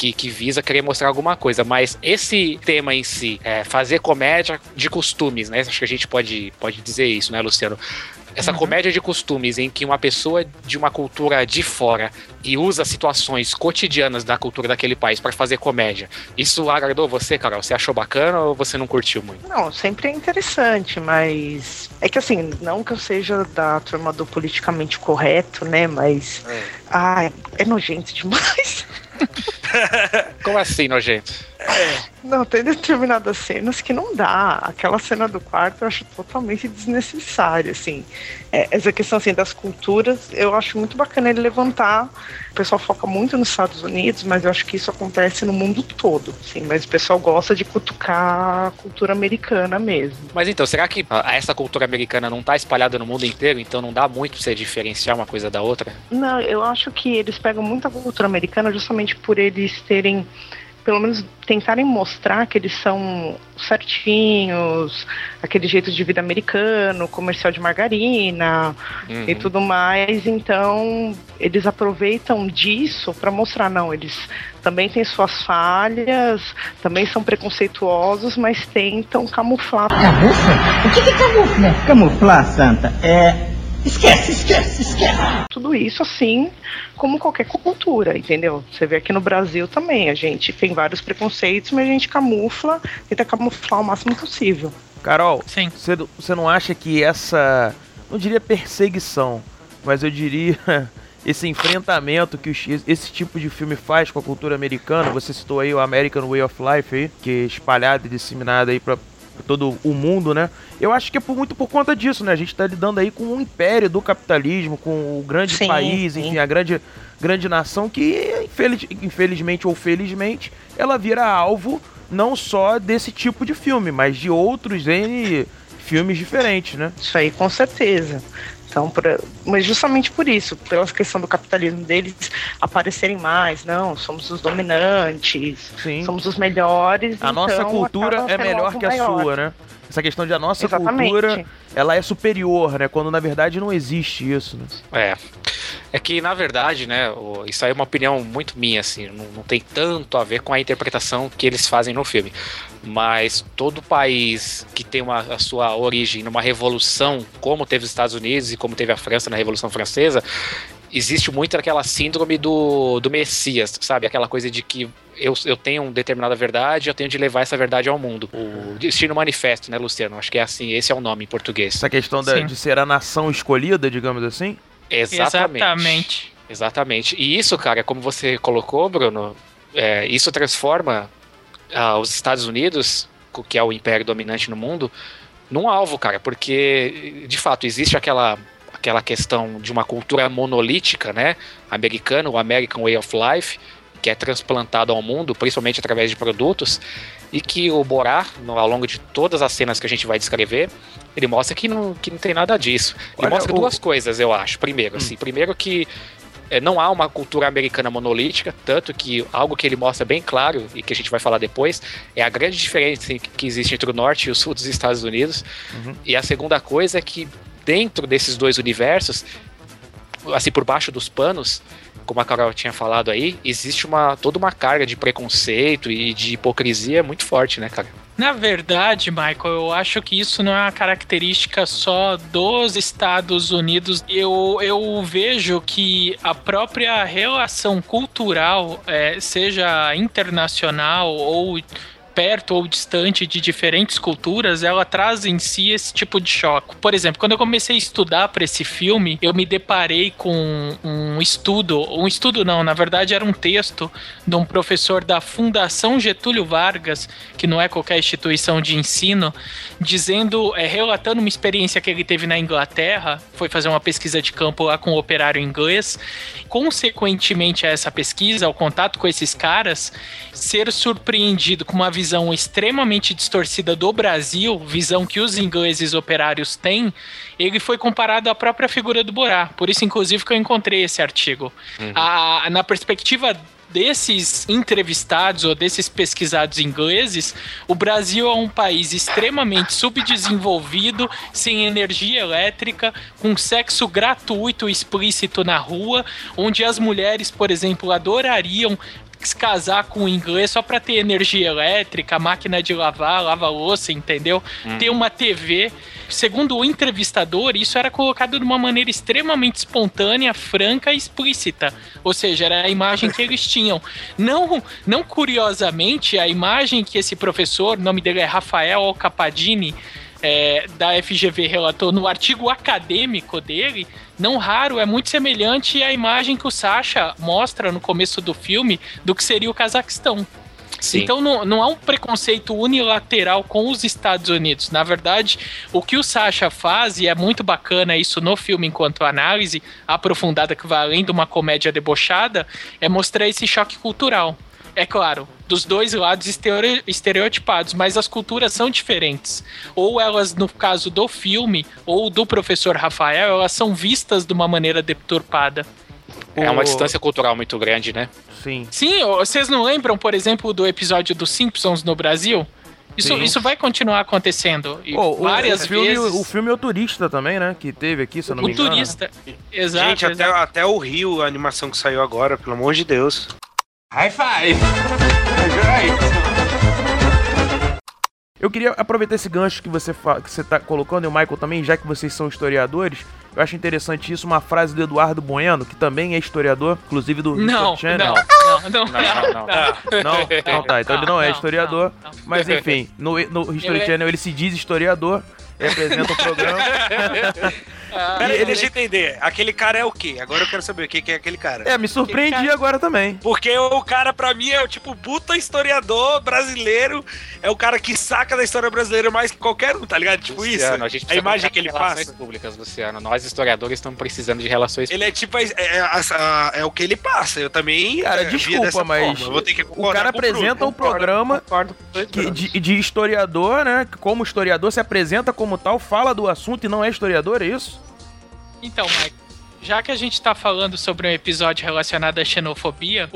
que, que visa querer mostrar alguma coisa. Mas esse tema em si, é, fazer comédia de costumes, né? Acho que a gente pode, pode dizer isso, né, Luciano? Essa comédia de costumes em que uma pessoa de uma cultura de fora e usa situações cotidianas da cultura daquele país pra fazer comédia. Isso agradou você, Carol? Você achou bacana ou você não curtiu muito? Não, sempre é interessante, mas. É que assim, não que eu seja da turma do politicamente correto, né? Mas. É. Ai, é nojento demais. Como assim, nojento? Não, tem determinadas cenas que não dá. Aquela cena do quarto eu acho totalmente desnecessária, assim. É, essa questão assim, das culturas, eu acho muito bacana ele levantar. O pessoal foca muito nos Estados Unidos, mas eu acho que isso acontece no mundo todo, sim. Mas o pessoal gosta de cutucar a cultura americana mesmo. Mas então, será que essa cultura americana não tá espalhada no mundo inteiro, então não dá muito pra você diferenciar uma coisa da outra? Não, eu acho que eles pegam muito a cultura americana justamente por eles terem pelo menos tentarem mostrar que eles são certinhos, aquele jeito de vida americano, comercial de margarina Uhum. e tudo mais. Então, eles aproveitam disso para mostrar, não, eles também têm suas falhas, também são preconceituosos, mas tentam camuflar. Camufla? O que, que é camufla? Camuflar, Santa, é. Esquece, esquece, esquece. Tudo isso assim, como qualquer cultura, entendeu? Você vê aqui no Brasil também, a gente tem vários preconceitos, mas a gente camufla, tenta camuflar o máximo possível. Carol, Sim. você você não acha que essa, não diria perseguição, mas eu diria esse enfrentamento que esse tipo de filme faz com a cultura americana, você citou aí o American Way of Life aí, que é espalhado e disseminado aí pra todo o mundo, né? Eu acho que é por, muito por conta disso, né? A gente tá lidando aí com um império do capitalismo, com o grande Sim, país, sim. enfim, a grande, grande nação que, infeliz- infelizmente ou felizmente, ela vira alvo não só desse tipo de filme, mas de outros N filmes diferentes, né? Isso aí, com certeza. Então, pra- mas justamente por isso, pela questão do capitalismo deles aparecerem mais, não, somos os dominantes, Sim. somos os melhores. A nossa então cultura acaba é melhor que a maior. sua, né? Essa questão de a nossa Exatamente. cultura, ela é superior, né? Quando na verdade não existe isso, né? É. É que, na verdade, né, isso aí é uma opinião muito minha, assim, não, não tem tanto a ver com a interpretação que eles fazem no filme. Mas todo país que tem uma, a sua origem numa revolução, como teve os Estados Unidos e como teve a França na Revolução Francesa, existe muito aquela síndrome do, do Messias, sabe? Aquela coisa de que eu, eu tenho uma determinada verdade, eu tenho de levar essa verdade ao mundo. O Destino Manifesto, né, Luciano? Acho que é assim, esse é o nome em português. Essa questão da- de ser a nação escolhida, digamos assim. Exatamente. Exatamente. Exatamente. E isso, cara, como você colocou, Bruno, é, isso transforma ah, os Estados Unidos, que é o império dominante no mundo, num alvo, cara, porque de fato existe aquela aquela questão de uma cultura monolítica, né, americana, o American Way of Life, que é transplantado ao mundo, principalmente através de produtos, e que o Borá, ao longo de todas as cenas que a gente vai descrever, ele mostra que não, que não tem nada disso. Ele Olha, mostra o- duas coisas, eu acho. Primeiro, assim, primeiro que é, não há uma cultura americana monolítica, tanto que algo que ele mostra bem claro e que a gente vai falar depois é a grande diferença que existe entre o norte e o sul dos Estados Unidos. E a segunda coisa é que dentro desses dois universos, assim por baixo dos panos, como a Carol tinha falado aí, existe uma toda uma carga de preconceito e de hipocrisia muito forte, né, cara? Na verdade, Michael, eu acho que isso não é uma característica só dos Estados Unidos. Eu, eu vejo que a própria relação cultural, é, seja internacional ou perto ou distante de diferentes culturas, ela traz em si esse tipo de choque. Por exemplo, quando eu comecei a estudar para esse filme, eu me deparei com um estudo, um estudo não, na verdade era um texto de um professor da Fundação Getúlio Vargas, que não é qualquer instituição de ensino, dizendo, é, relatando uma experiência que ele teve na Inglaterra, foi fazer uma pesquisa de campo lá com o operário inglês. Consequentemente a essa pesquisa, ao contato com esses caras, ser surpreendido com uma visão extremamente distorcida do Brasil, visão que os ingleses operários têm, ele foi comparado à própria figura do Borá. Por isso, inclusive, que eu encontrei esse artigo. A- na perspectiva desses entrevistados ou desses pesquisados ingleses, o Brasil é um país extremamente subdesenvolvido, sem energia elétrica, com sexo gratuito e explícito na rua, onde as mulheres, por exemplo, adorariam se casar com o inglês só para ter energia elétrica, máquina de lavar, lava-louça, entendeu? Ter uma TV. Segundo o entrevistador, isso era colocado de uma maneira extremamente espontânea, franca e explícita. Ou seja, era a imagem que eles tinham. Não, não curiosamente, a imagem que esse professor, o nome dele é Rafael Capadini, é, da FGV relatou no artigo acadêmico dele, não raro, é muito semelhante à imagem que o Sasha mostra no começo do filme do que seria o Cazaquistão. Sim. Então não, não há um preconceito unilateral com os Estados Unidos. Na verdade, o que o Sasha faz, e é muito bacana isso no filme enquanto análise aprofundada que vai além de uma comédia debochada, é mostrar esse choque cultural. É claro, dos dois lados estere- estereotipados, mas as culturas são diferentes. Ou elas, no caso do filme, ou do professor Rafael, elas são vistas de uma maneira deturpada. É uma O- distância cultural muito grande, né? Sim. Sim, vocês não lembram, por exemplo, do episódio dos Simpsons no Brasil? Isso, Sim. isso vai continuar acontecendo. E Pô, o- várias o, filme, vezes. o filme é o turista também, né? Que teve aqui, se eu não me o engano. turista. Exato. Gente, até, exato. até o Rio, a animação que saiu agora, pelo amor de Deus. High five. Eu queria aproveitar esse gancho que você, fa- que você tá colocando, e o Michael também, já que vocês são historiadores, eu acho interessante isso, uma frase do Eduardo Bueno, que também é historiador, inclusive do Não, History não, Channel. não, não, Não, não, não. Não, não tá, então ele não é Não, historiador, não, não. mas enfim, no, no History Ele é- Channel ele se diz historiador, apresenta o programa. Ah, Pera, deixa eu entender. Aquele cara é o quê? Agora eu quero saber o que é aquele cara. É, me surpreendi cara- agora também. Porque o cara, pra mim, é o tipo puta historiador brasileiro. É o cara que saca da história brasileira mais que qualquer um, tá ligado? Tipo Luciano, isso. a, gente a imagem que ele relações passa. públicas, Luciano. Nós, historiadores, estamos precisando de relações Ele é tipo. É, é, a- é o que ele passa. Eu também. Cara, é, desculpa, mas forma. Eu vou ter que o cara apresenta um Concordo, programa concordo Brunos. de, de historiador, né? Como historiador se apresenta como tal, fala do assunto e não é historiador, é isso? Então, Mike, já que a gente tá falando sobre um episódio relacionado à xenofobia,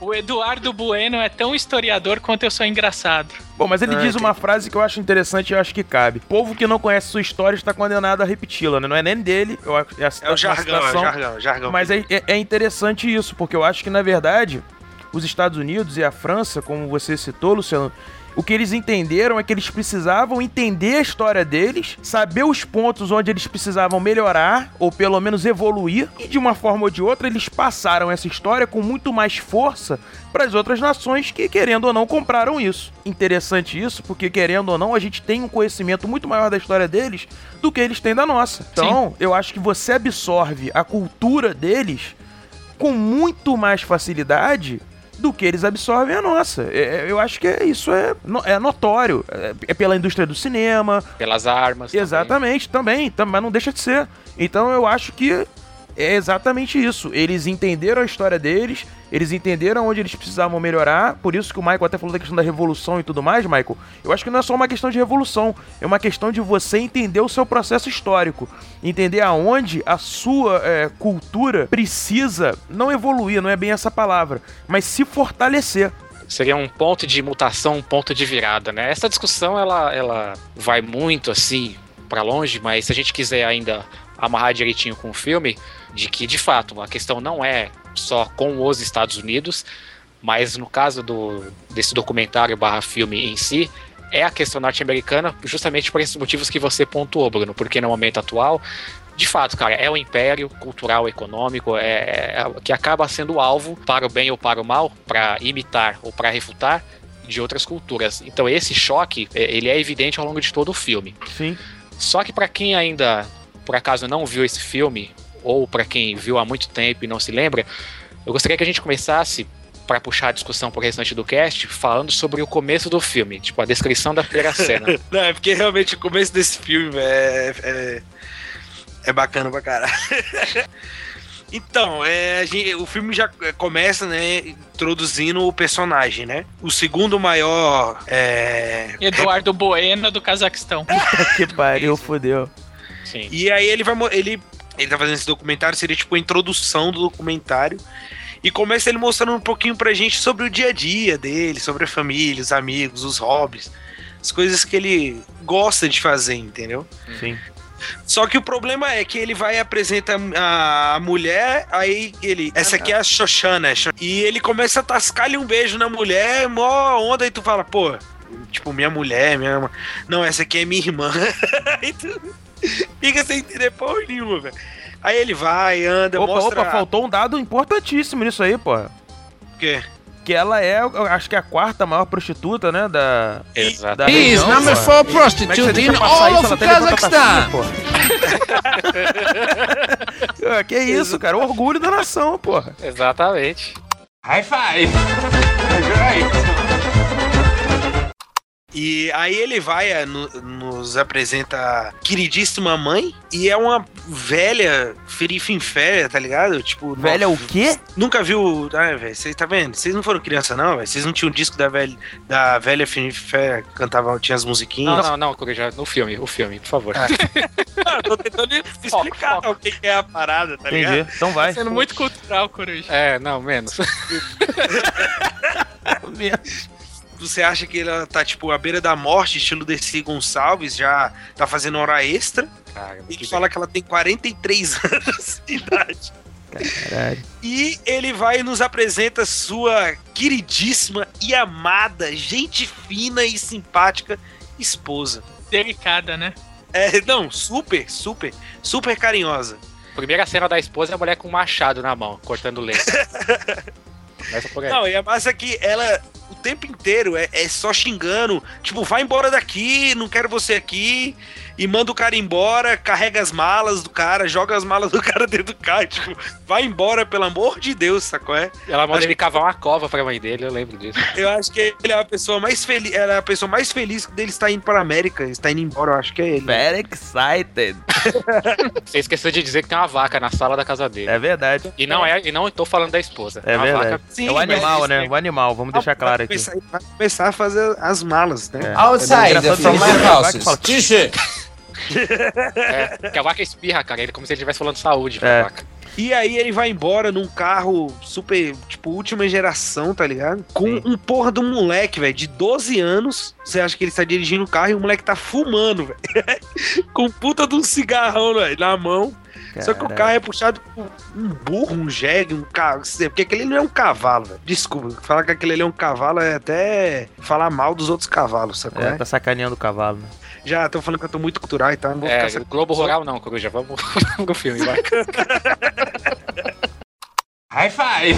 o, o Eduardo Bueno é tão historiador quanto eu sou engraçado. Bom, mas ele Ah, diz uma frase que eu acho interessante e eu acho que cabe. Povo que não conhece sua história está condenado a repeti-la, né? Não é nem dele, eu acho, é, a, É o jargão, é o jargão, é o jargão. Mas é, é- é interessante isso, porque eu acho que, na verdade, os Estados Unidos e a França, como você citou, Luciano, o que eles entenderam é que eles precisavam entender a história deles, saber os pontos onde eles precisavam melhorar, ou pelo menos evoluir, e de uma forma ou de outra eles passaram essa história com muito mais força para as outras nações que, querendo ou não, compraram isso. Interessante isso, porque querendo ou não, a gente tem um conhecimento muito maior da história deles do que eles têm da nossa. Então, eu acho que você absorve a cultura deles com muito mais facilidade do que eles absorvem a nossa. É- é- eu acho que é- isso é, no- é notório. É, é pela indústria do cinema, pelas armas. também. Exatamente, também, tam- mas não deixa de ser. Então eu acho que é exatamente isso. Eles entenderam a história deles, eles entenderam onde eles precisavam melhorar. Por isso que o Michael até falou da questão da revolução e tudo mais, Michael. Eu acho que não é só uma questão de revolução, é uma questão de você entender o seu processo histórico, entender aonde a sua é, cultura precisa não evoluir, não é bem essa palavra, mas se fortalecer. Seria um ponto de mutação, um ponto de virada, né? Essa discussão ela, ela vai muito assim pra longe, mas se a gente quiser ainda amarrar direitinho com o filme, de que de fato a questão não é só com os Estados Unidos, mas no caso do, desse documentário barra filme em si, é a questão norte-americana justamente por esses motivos que você pontuou, Bruno, porque no momento atual de fato, cara, é o império cultural, econômico, é, é- que acaba sendo alvo para o bem ou para o mal, para imitar ou para refutar de outras culturas. Então esse choque, é, ele é evidente ao longo de todo o filme. Sim. Só que para quem ainda, por acaso, não viu esse filme, ou para quem viu há muito tempo e não se lembra, eu gostaria que a gente começasse para puxar a discussão pro restante do cast, falando sobre o começo do filme, tipo a descrição da primeira cena. Não, é porque realmente o começo desse filme é, é, é bacana pra caralho. Então, é, a gente- o filme já começa, né, introduzindo o personagem, né? O segundo maior. É, Eduardo Bueno do Cazaquistão. que pariu, fodeu. Sim. E aí ele vai. Ele, ele tá fazendo esse documentário, seria tipo a introdução do documentário. E começa ele mostrando um pouquinho pra gente sobre o dia a dia dele, sobre a família, os amigos, os hobbies, as coisas que ele gosta de fazer, entendeu? Sim. Só que o problema é que ele vai e apresenta a, mulher, aí ele. Essa aqui é a Xoxana. Xo- E ele começa a tascar-lhe um beijo na mulher, mó onda, e tu fala, pô, tipo, minha mulher, minha. irmã. Não, essa aqui é minha irmã. fica sem entender porra nenhuma, velho. Aí ele vai, anda, Opa, mostra. opa, faltou um dado importantíssimo nisso aí, pô. O quê? Que ela é, eu acho que é a quarta maior prostituta, né? Da. Exato. da He is região, number pô. four é prostitute in all isso? of Kazakhstan. que isso, cara. O orgulho da nação, porra. Exatamente. High five. E aí ele vai, é, no- nos apresenta a queridíssima mãe e é uma velha ferifinféria, tá ligado? Tipo, Velha o quê? Nunca viu. Ah, velho, vocês tá vendo? Vocês não foram criança, não, velho? Vocês não tinham um disco da velha, da velha ferifinféria que cantava, tinha as musiquinhas? Não, não, não, Coruja, no filme, o filme, por favor. Não, tô tentando explicar o que é a parada, tá Entendi. ligado? Então vai. Sendo muito cultural, Coruja. É, não, menos. Você acha que ela tá, tipo, à beira da morte, estilo Desi Gonçalves, já tá fazendo hora extra? Cara, E que fala que ela tem 43 anos de idade. Caralho. E ele vai e nos apresenta sua queridíssima e amada, gente fina e simpática esposa. Delicada, né? É, não, super, super, super carinhosa. Primeira cena da esposa é a mulher com um machado na mão, cortando lenha. Começa por aí. Não, e a massa é que ela tempo inteiro é, é só xingando, tipo, vai embora daqui, não quero você aqui, e manda o cara embora, carrega as malas do cara, joga as malas do cara dentro do carro, tipo, vai embora, pelo amor de Deus, sacou? É? Ela manda acho ele cavar uma cova pra mãe dele, eu lembro disso. Eu acho que ele é a pessoa mais feliz, ela é a pessoa mais feliz dele estar indo para a América, está indo embora, eu acho que é ele. Very excited. Você esqueceu de dizer que tem uma vaca na sala da casa dele. É verdade. E não é, e não tô falando da esposa. É uma verdade. vaca. Sim, é o animal, isso né? é- O animal, vamos deixar claro aqui. começar, vai começar a fazer as malas, né? É. Outside from my house. fala. É, que a vaca espirra, cara. Ele como se ele estivesse falando saúde pra É. vaca. E aí ele vai embora num carro super, tipo, última geração, tá ligado? Com Sim. um porra de um moleque, velho, de 12 anos. Você acha que ele está dirigindo o carro e o moleque tá fumando, velho. Com puta de um cigarrão, velho, na mão. Só que o carro é puxado por um burro, um jegue, um carro. Porque aquele não é um cavalo, velho. Desculpa, falar que aquele ali é um cavalo é até falar mal dos outros cavalos, sacou? É, É, tá sacaneando o cavalo, né? Já tô falando que eu tô muito cultural e tal, É, ficar Globo Rural não, Coruja. Vamos pro filme, vai. High five.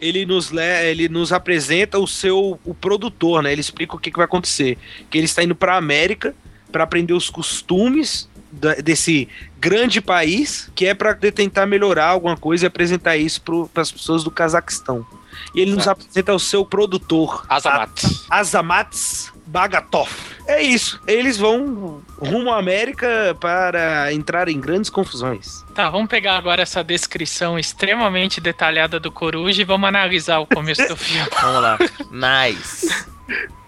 ele nos, le ele nos apresenta o seu o produtor, né? Ele explica o que, que vai acontecer. Que ele está indo para América para aprender os costumes da- desse grande país, que é para tentar melhorar alguma coisa e apresentar isso para as pessoas do Cazaquistão. E ele nos apresenta o seu produtor, Azamat. A- Azamats Bagatov. É isso. Eles vão rumo à América para entrar em grandes confusões. Tá, vamos pegar agora essa descrição extremamente detalhada do Coruja e vamos analisar o começo do filme. Vamos lá. Nice.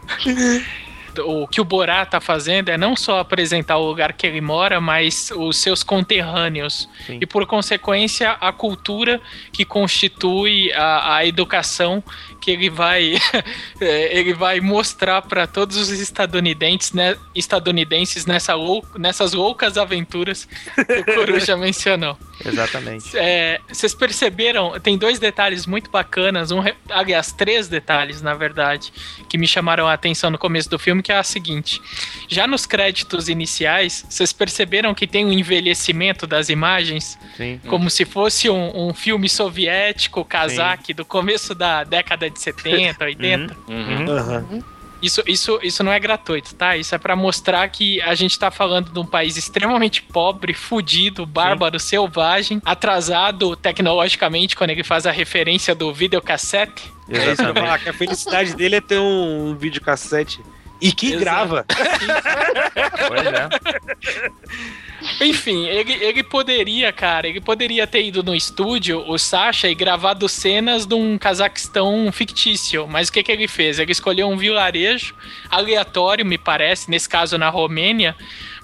O que o Borá tá fazendo é não só apresentar o lugar que ele mora, mas os seus conterrâneos. Sim. E por consequência, a cultura que constitui a, a educação que ele vai, é, ele vai mostrar para todos os estadunidenses, né, estadunidenses nessa lou- nessas loucas aventuras que o Coruja mencionou. Exatamente. É, vocês perceberam? Tem dois detalhes muito bacanas, um, aliás, três detalhes, na verdade, que me chamaram a atenção no começo do filme, que é a seguinte: já nos créditos iniciais, vocês perceberam que tem um envelhecimento das imagens, Sim. como se fosse um, um filme soviético, cazaque, do começo da década de 70, 80? Uhum. Isso, isso, isso não é gratuito, tá? Isso é pra mostrar que a gente tá falando de um país extremamente pobre, fudido, bárbaro, selvagem, atrasado tecnologicamente quando ele faz a referência do videocassete. É isso que eu Exatamente. falar, que a felicidade dele é ter um, um videocassete. E que Exato. grava. Pois é. Enfim, ele, ele poderia, cara, ele poderia ter ido no estúdio, o Sasha, e gravado cenas de um Cazaquistão fictício. Mas o que, que ele fez? Ele escolheu um vilarejo aleatório, me parece, nesse caso na Romênia,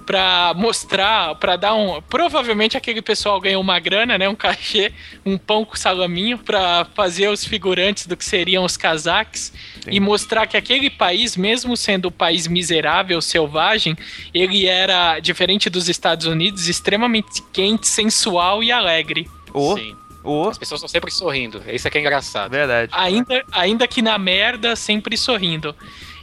pra mostrar, pra dar um. Provavelmente aquele pessoal ganhou uma grana, né? Um cachê, um pão com salaminho, pra fazer os figurantes do que seriam os cazaques e mostrar que aquele país, mesmo sendo um país miserável, selvagem, ele era, diferente dos Estados Unidos, extremamente quente, sensual e alegre. Ô, Sim. Ô. As pessoas estão sempre sorrindo. Isso aqui é engraçado. Verdade. Ainda, ainda que na merda, sempre sorrindo.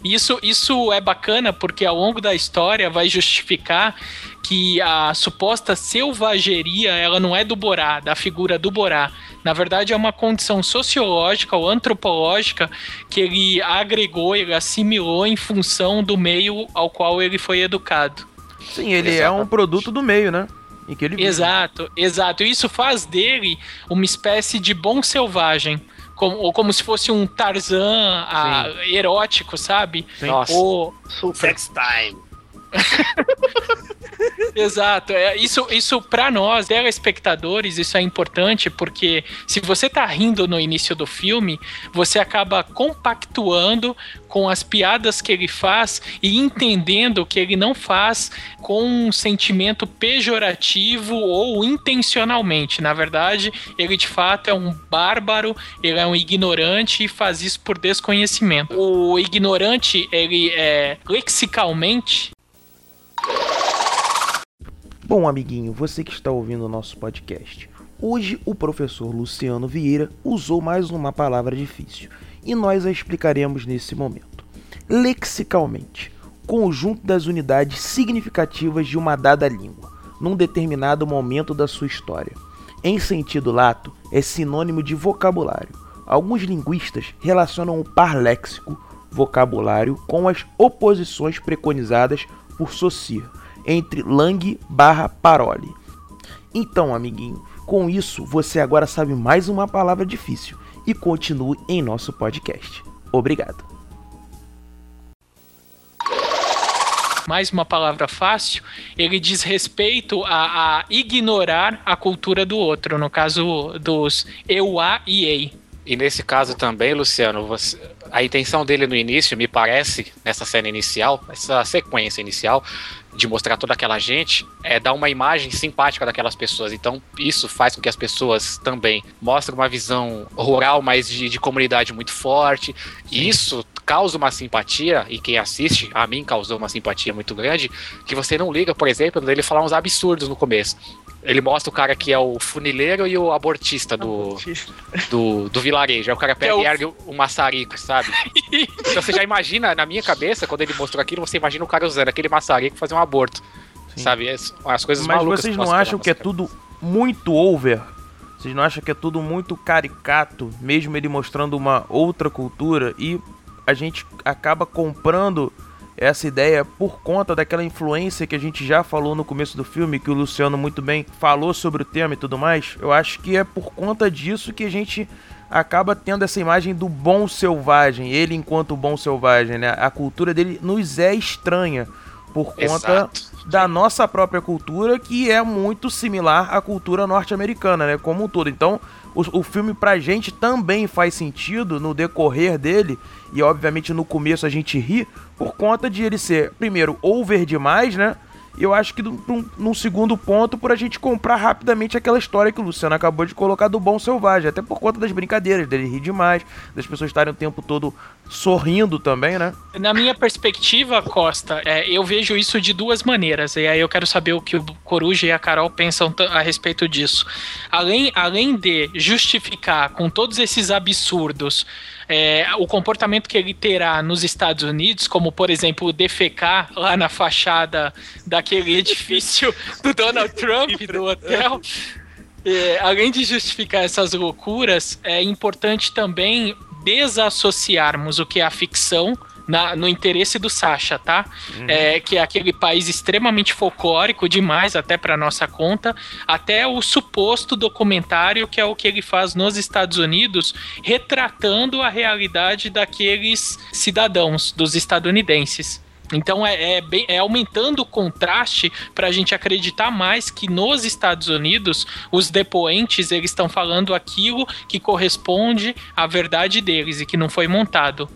Isso, isso é bacana porque ao longo da história vai justificar que a suposta selvageria ela não é do Borá, da figura do Borá. Na verdade, é uma condição sociológica ou antropológica que ele agregou, ele assimilou em função do meio ao qual ele foi educado. Sim, ele é um produto do meio, né? Em que ele vive. Exato, exato. Isso faz dele uma espécie de bom selvagem. como, ou como se fosse um Tarzan ah, erótico, sabe? Nossa. Ou, Sex time. Exato. É, isso, isso para nós, telespectadores, isso é importante porque se você tá rindo no início do filme, você acaba compactuando com as piadas que ele faz e entendendo que ele não faz com um sentimento pejorativo ou intencionalmente. Na verdade, ele de fato é um bárbaro, ele é um ignorante e faz isso por desconhecimento. O ignorante, ele é lexicalmente Bom, amiguinho, você que está ouvindo o nosso podcast. Hoje o professor Luciano Vieira usou mais uma palavra difícil e nós a explicaremos nesse momento. Lexicalmente, conjunto das unidades significativas de uma dada língua, num determinado momento da sua história. Em sentido lato, é sinônimo de vocabulário. Alguns linguistas relacionam o par léxico, vocabulário, com as oposições preconizadas por Saussure entre Lang barra Parole. Então, amiguinho, com isso você agora sabe mais uma palavra difícil e continue em nosso podcast. Obrigado. mais uma palavra fácil, ele diz respeito a, a ignorar a cultura do outro, no caso dos eu, a e ei. E nesse caso também, Luciano, você- a intenção dele no início, me parece, nessa cena inicial, essa sequência inicial, de mostrar toda aquela gente, é dar uma imagem simpática daquelas pessoas. Então, isso faz com que as pessoas também mostrem uma visão rural, mas de, de comunidade muito forte. E isso causa uma simpatia, e quem assiste, a mim causou uma simpatia muito grande, que você não liga, por exemplo, dele falar uns absurdos no começo. Ele mostra o cara que é o funileiro e o abortista do, do, do vilarejo. Aí o cara pega é o- e ergue um maçarico, sabe? então você já imagina, na minha cabeça, quando ele mostrou aquilo, você imagina o cara usando aquele maçarico fazer um aborto. Sabe? As, as coisas Mas malucas vocês que não acham que é tudo muito over? Vocês não acham que é tudo muito caricato, mesmo ele mostrando uma outra cultura e a gente acaba comprando essa ideia por conta daquela influência que a gente já falou no começo do filme, que o Luciano muito bem falou sobre o tema e tudo mais? Eu acho que é por conta disso que a gente acaba tendo essa imagem do bom selvagem, ele enquanto bom selvagem, né? A cultura dele nos é estranha por conta Exato. da nossa própria cultura, que é muito similar à cultura norte-americana, né? Como um todo. Então, o, o filme pra gente também faz sentido no decorrer dele, e obviamente no começo a gente ri, por conta de ele ser, primeiro, over demais, né? Eu acho que num, segundo ponto, por a gente comprar rapidamente aquela história que o Luciano acabou de colocar do bom selvagem, até por conta das brincadeiras, dele rir demais, das pessoas estarem o tempo todo sorrindo também, né? Na minha perspectiva, Costa, é, eu vejo isso de duas maneiras. E aí eu quero saber o que o Coruja e a Carol pensam a respeito disso. Além, além de justificar com todos esses absurdos é, o comportamento que ele terá nos Estados Unidos, como por exemplo defecar lá na fachada daquele edifício do Donald Trump, do hotel. É, além de justificar essas loucuras, é importante também desassociarmos o que é a ficção na- no interesse do Sasha, tá? É, que é aquele país extremamente folclórico demais, até para nossa conta, até o suposto documentário que é o que ele faz nos Estados Unidos, retratando a realidade daqueles cidadãos, dos estadunidenses. Então é, é bem- é aumentando o contraste para a gente acreditar mais que nos Estados Unidos os depoentes eles estão falando aquilo que corresponde à verdade deles e que não foi montado.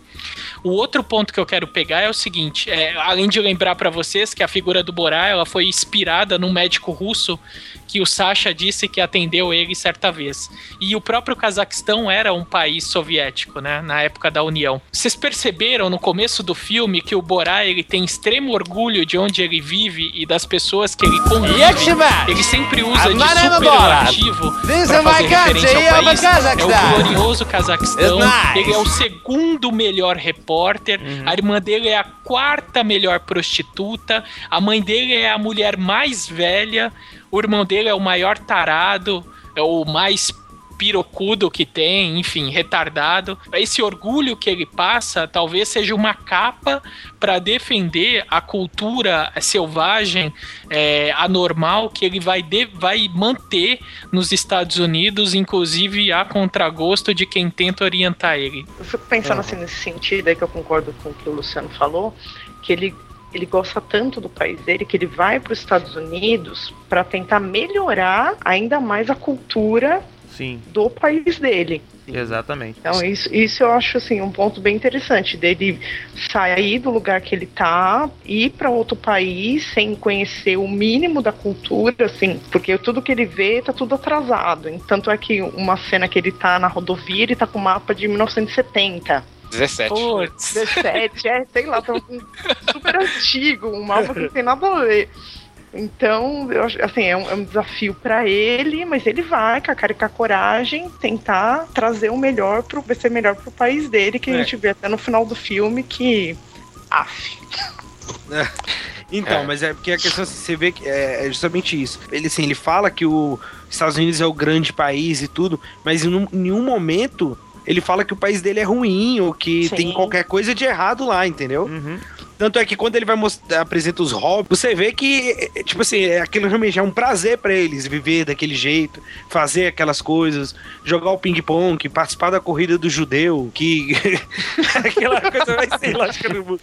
O outro ponto que eu quero pegar é o seguinte: é, além de lembrar para vocês que a figura do Borá ela foi inspirada num médico russo que o Sasha disse que atendeu ele certa vez. E o próprio Cazaquistão era um país soviético, né, na época da União. Vocês perceberam no começo do filme que o Borá ele tem extremo orgulho de onde ele vive e das pessoas que ele convive. Ele sempre usa I'm de superlativo my fazer referência ao país. É o glorioso Cazaquistão. Nice. Ele é o segundo melhor repórter. A irmã dele é a quarta melhor prostituta. A mãe dele é a mulher mais velha. O irmão dele é o maior tarado. É o mais pirocudo que tem, enfim, retardado. Esse orgulho que ele passa talvez seja uma capa para defender a cultura selvagem, é, anormal, que ele vai, de, vai manter nos Estados Unidos, inclusive a contragosto de quem tenta orientar ele. Eu fico pensando assim nesse sentido aí que eu concordo com o que o Luciano falou, que ele ele gosta tanto do país dele que ele vai para os Estados Unidos para tentar melhorar ainda mais a cultura Sim, do país dele. exatamente. Então isso, isso eu acho assim um ponto bem interessante dele sair do lugar que ele tá, ir para outro país sem conhecer o mínimo da cultura, assim, porque tudo que ele vê tá tudo atrasado. Tanto é que uma cena que ele tá na rodovia, ele tá com o mapa de 1970. 17. Putz. 17, é, sei lá, tá um super antigo, um mapa que não tem nada a ver. Então, eu acho, assim, é um, é um desafio para ele, mas ele vai, com a cara e com a coragem, tentar trazer o melhor pro, vai ser melhor pro país dele, que a É. gente vê até no final do filme que. Af. Então, É. mas é porque a questão, assim, você vê que é é justamente isso. Ele, assim, ele fala que os Estados Unidos é o grande país e tudo, mas em um- em nenhum momento ele fala que o país dele é ruim ou que Sim. tem qualquer coisa de errado lá, entendeu? Uhum. Tanto é que quando ele vai mostrar, apresenta os hobbies, você vê que, é, tipo assim, é aquilo realmente é um prazer pra eles viver daquele jeito, fazer aquelas coisas, jogar o ping-pong, participar da corrida do judeu, que. aquela coisa mais sem lógica do mundo.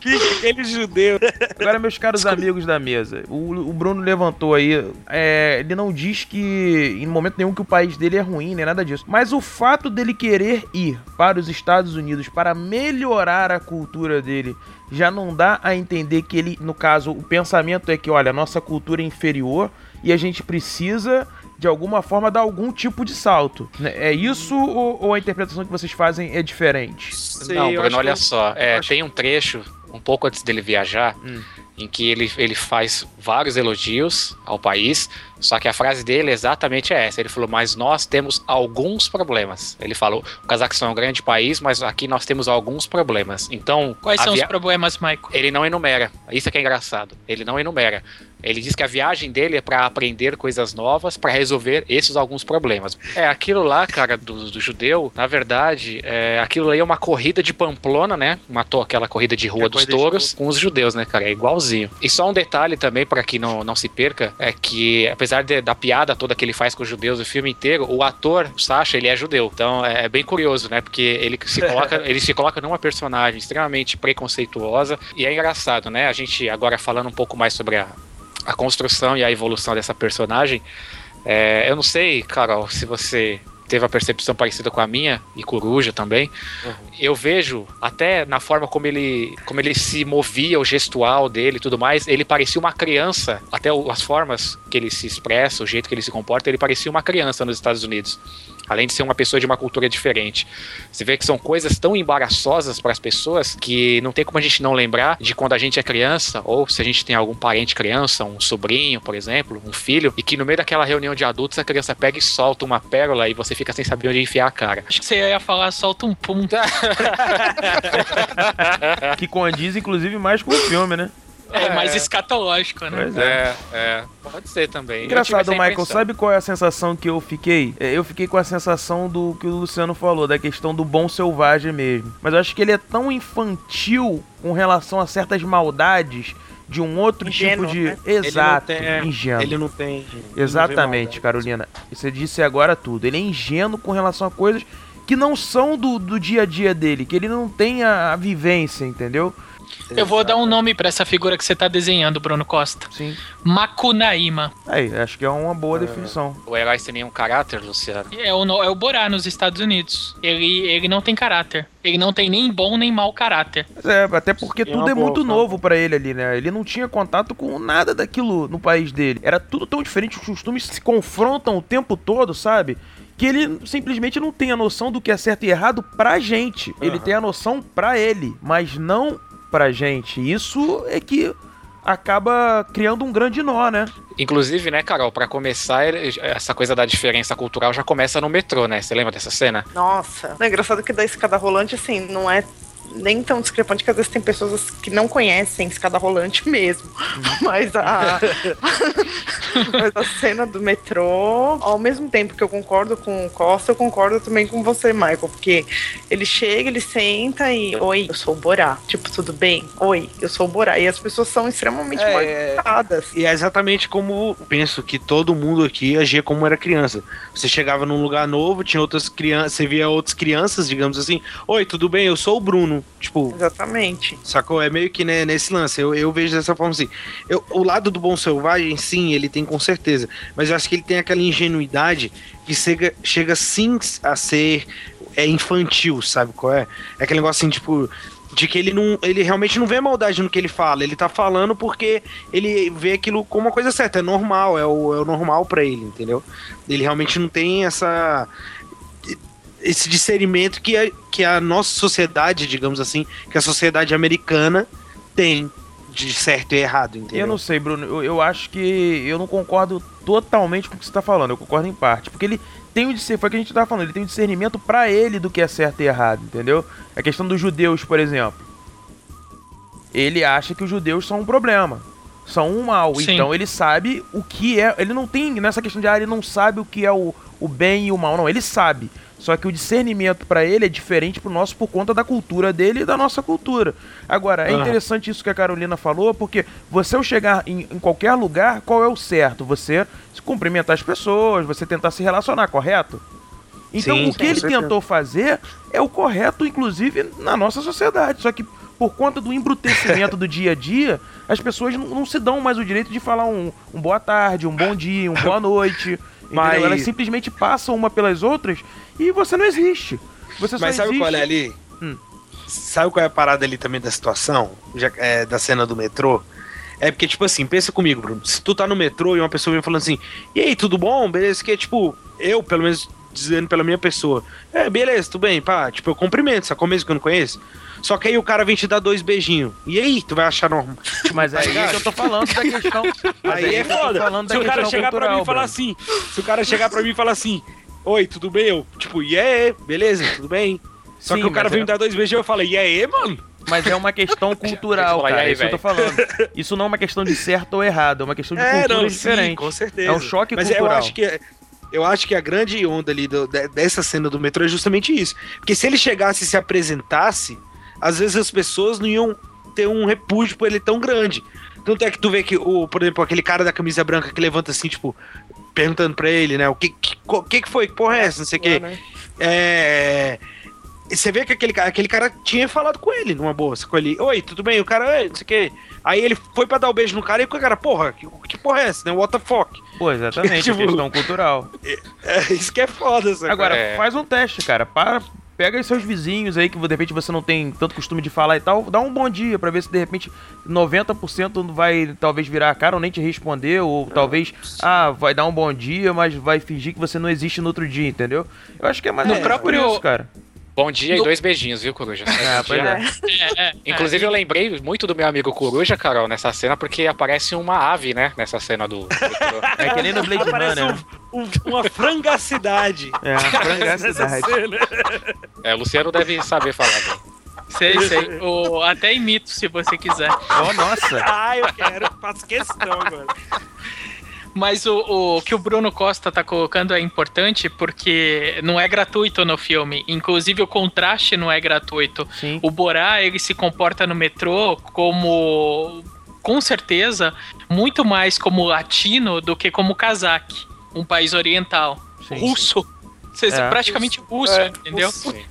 Que aquele judeu. Agora, meus caros amigos da mesa, o, o Bruno levantou aí, é, ele não diz que em momento nenhum que o país dele é ruim, nem nada disso. Mas o fato dele querer ir para os Estados Unidos para melhorar a cultura dele já não dá a entender que ele, no caso, o pensamento é que, olha, a nossa cultura é inferior e a gente precisa de alguma forma dar algum tipo de salto. né? É isso ou, ou a interpretação que vocês fazem é diferente? Sei, Não, Bruno, olha que- só. É, acho- tem um trecho, um pouco antes dele viajar, Hum. Em que ele, ele faz vários elogios ao país, só que a frase dele é exatamente essa. Ele falou, mas nós temos alguns problemas. Ele falou, o Cazaquistão é um grande país, mas aqui nós temos alguns problemas. Então, Quais são via- os problemas, Michael? ele não enumera. Isso é que é engraçado. Ele não enumera. Ele diz que a viagem dele é pra aprender coisas novas, pra resolver esses alguns problemas. É, aquilo lá, cara, do, do judeu, na verdade, é, aquilo aí é uma corrida de Pamplona, né? Matou aquela corrida de Rua É dos Touros com os judeus, né, cara? É igualzinho. E só um detalhe também, pra que não, não se perca, é que apesar de- da piada toda que ele faz com os judeus o filme inteiro, o ator, o Sasha, ele é judeu. Então é, é bem curioso, né? Porque ele se coloca, ele se coloca numa personagem extremamente preconceituosa e é engraçado, né? A gente agora falando um pouco mais sobre a, a construção e a evolução dessa personagem, é, eu não sei, Carol, se você teve a percepção parecida com a minha e Coruja também. Eu vejo até na forma como ele, como ele se movia, o gestual dele tudo mais, ele parecia uma criança. Até as formas que ele se expressa, o jeito que ele se comporta, ele parecia uma criança nos Estados Unidos. Além de ser uma pessoa de uma cultura diferente. Você vê que são coisas tão embaraçosas para as pessoas que não tem como a gente não lembrar de quando a gente é criança, ou se a gente tem algum parente criança, um sobrinho, por exemplo, um filho, e que no meio daquela reunião de adultos a criança pega e solta uma pérola e você fica sem saber onde enfiar a cara. Acho que você ia falar solta um pum. Que condiz, inclusive, mais com o filme, né? É mais escatológico, né? Pois é. É, é, pode ser também. Engraçado, Michael, impressão. sabe qual é a sensação que eu fiquei? É, Eu fiquei com a sensação do que o Luciano falou, da questão do bom selvagem mesmo. Mas eu acho que ele é tão infantil com relação a certas maldades de um outro tipo de. né? Exato, Ele não tem- ingênuo. Ele não tem. não Exatamente, maldade. Carolina. Você disse agora tudo. Ele é ingênuo com relação a coisas que não são do, do dia a dia dele, que ele não tem a, a vivência, entendeu? Eu vou dar um nome pra essa figura que você tá desenhando, Bruno Costa. Sim. Makunaíma. Aí, acho que é uma boa definição. O herói sem nenhum caráter, Luciano. É o, é o Borá nos Estados Unidos. Ele, ele não tem caráter. Ele não tem nem bom nem mau caráter. Mas é, até porque É tudo é boa, muito cara. novo pra ele ali, né? Ele não tinha contato com nada daquilo no país dele. Era tudo tão diferente, os costumes se confrontam o tempo todo, sabe? Que ele simplesmente não tem a noção do que é certo e errado pra gente. Ele tem a noção pra ele, mas não pra gente. Isso é que acaba criando um grande nó, né? Inclusive, né, Carol, pra começar, essa coisa da diferença cultural já começa no metrô, né? Você lembra dessa cena? Nossa. Não, é engraçado que da escada rolante, assim, não é nem tão discrepante, que às vezes tem pessoas que não conhecem escada rolante mesmo. Mas a, mas a cena do metrô, ao mesmo tempo que eu concordo com o Costa, eu concordo também com você, Michael, porque ele chega, ele senta e, oi, eu sou o Borá. Tipo, tudo bem? Oi, eu sou o Borá. E as pessoas são extremamente É, educadas. E é exatamente como penso que todo mundo aqui agia como era criança. Você chegava num lugar novo, tinha outras crianças, você via outras crianças, digamos assim. Oi, tudo bem? Eu sou o Bruno. Tipo, Exatamente. Sacou? É meio que né, nesse lance. Eu, eu vejo dessa forma assim. Eu, o lado do bom selvagem, sim, ele tem com certeza. Mas eu acho que ele tem aquela ingenuidade que chega, chega sim a ser é infantil, sabe qual é? É aquele negócio assim, tipo. De que ele não. Ele realmente não vê maldade no que ele fala. Ele tá falando porque ele vê aquilo como uma coisa certa. É normal, é o, é o normal pra ele, entendeu? Ele realmente não tem essa esse discernimento que a, que a nossa sociedade, digamos assim, que a sociedade americana tem de certo e errado, entendeu? Eu não sei, Bruno. Eu, eu acho que eu não concordo totalmente com o que você tá falando. Eu concordo em parte. Porque ele tem o discernimento, foi o que a gente tava falando, ele tem o discernimento pra ele do que é certo e errado, entendeu? A questão dos judeus, por exemplo. Ele acha que os judeus são um problema. São um mal. Sim. Então ele sabe o que é. Ele não tem. Nessa questão de ah, ele não sabe o que é o, o bem e o mal. Não, ele sabe. Só que o discernimento pra ele é diferente pro nosso por conta da cultura dele e da nossa cultura. Agora, é interessante isso que a Carolina falou, porque você ao chegar em, em qualquer lugar, qual é o certo? Você se cumprimentar as pessoas, você tentar se relacionar, correto? Então, Sim, o que ele certeza. tentou fazer é o correto, inclusive, na nossa sociedade. Só que por conta do embrutecimento do dia a dia, as pessoas não, não se dão mais o direito de falar um, um boa tarde, um bom dia, um boa noite. Mas-? Elas simplesmente passam uma pelas outras e você não existe. Você só Mas sabe existe... qual é ali? Hum. Sabe qual é a parada ali também da situação? Já, é, da cena do metrô? É porque, tipo assim, pensa comigo, Bruno. Se tu tá no metrô e uma pessoa vem falando assim, e aí, tudo bom? Beleza? Que é tipo, eu, pelo menos, dizendo pela minha pessoa, é, beleza, tudo bem, pá. Tipo, eu cumprimento, sacou mesmo que eu não conheço? Só que aí o cara vem te dar dois beijinhos. E aí, tu vai achar normal. Mas é aí ligado? que eu tô falando da questão. Mas Aí é tô foda. falando da Se o cara chegar pra mim e falar assim, se o cara chegar pra mim e falar assim, oi, tudo bem? Eu, tipo, e aí, beleza, tudo bem? Só Sim, que o cara mas vem é- me dar dois beijos e eu falei, e aí, mano? Mas é uma questão cultural, cara. aí, isso que eu tô falando. Isso não é uma questão de certo ou errado, é uma questão de cultura diferente. com certeza. É um choque Mas cultural. eu acho que eu acho que a grande onda ali do- de- dessa cena do metrô é justamente isso. Porque se ele chegasse e se apresentasse, às vezes as pessoas não iam ter um repúdio por ele tão grande. Tanto é que tu vê que, o, por exemplo, aquele cara da camisa branca que levanta assim, tipo, perguntando pra ele, né? O que que, que, que foi? Que porra é essa? Não sei o quê. né? É. e Você vê que aquele cara, aquele cara tinha falado com ele numa boa, com ele. Oi, tudo bem? O cara, "Ei, não sei o quê. Aí ele foi pra dar o beijo no cara e o cara, porra, que, que porra é essa, né? What the fuck? Pô, exatamente, Tipo- questão cultural. É, isso que é foda, sabe? Agora, É. faz um teste, cara. Para, pega aí seus vizinhos aí que de repente você não tem tanto costume de falar e tal, dá um bom dia pra ver se de repente 90% vai talvez virar a cara ou nem te responder, ou talvez, ah, vai dar um bom dia, mas vai fingir que você não existe no outro dia, entendeu? Eu acho que é mais No próprio- isso, cara. Bom dia No- e dois beijinhos, viu, Coruja? Ah, pois é. É, é, Inclusive, eu lembrei muito do meu amigo Coruja, Carol, nessa cena, porque aparece uma ave, né? Nessa cena do. É que nem no Blade Runner. né? um, um- uma frangacidade. É, frangacidade. É, o Luciano deve saber falar. Né? sei, sei. O, até imito, se você quiser. Oh, nossa. Ah, eu quero, faço questão agora. Mas o, o que o Bruno Costa tá colocando é importante porque não é gratuito no filme. Inclusive o contraste não é gratuito. Sim. O Borá, ele se comporta no metrô como, com certeza, muito mais como latino do que como cazaque, um país oriental. Sim. russo. Você É. praticamente russo, entendeu? Sim.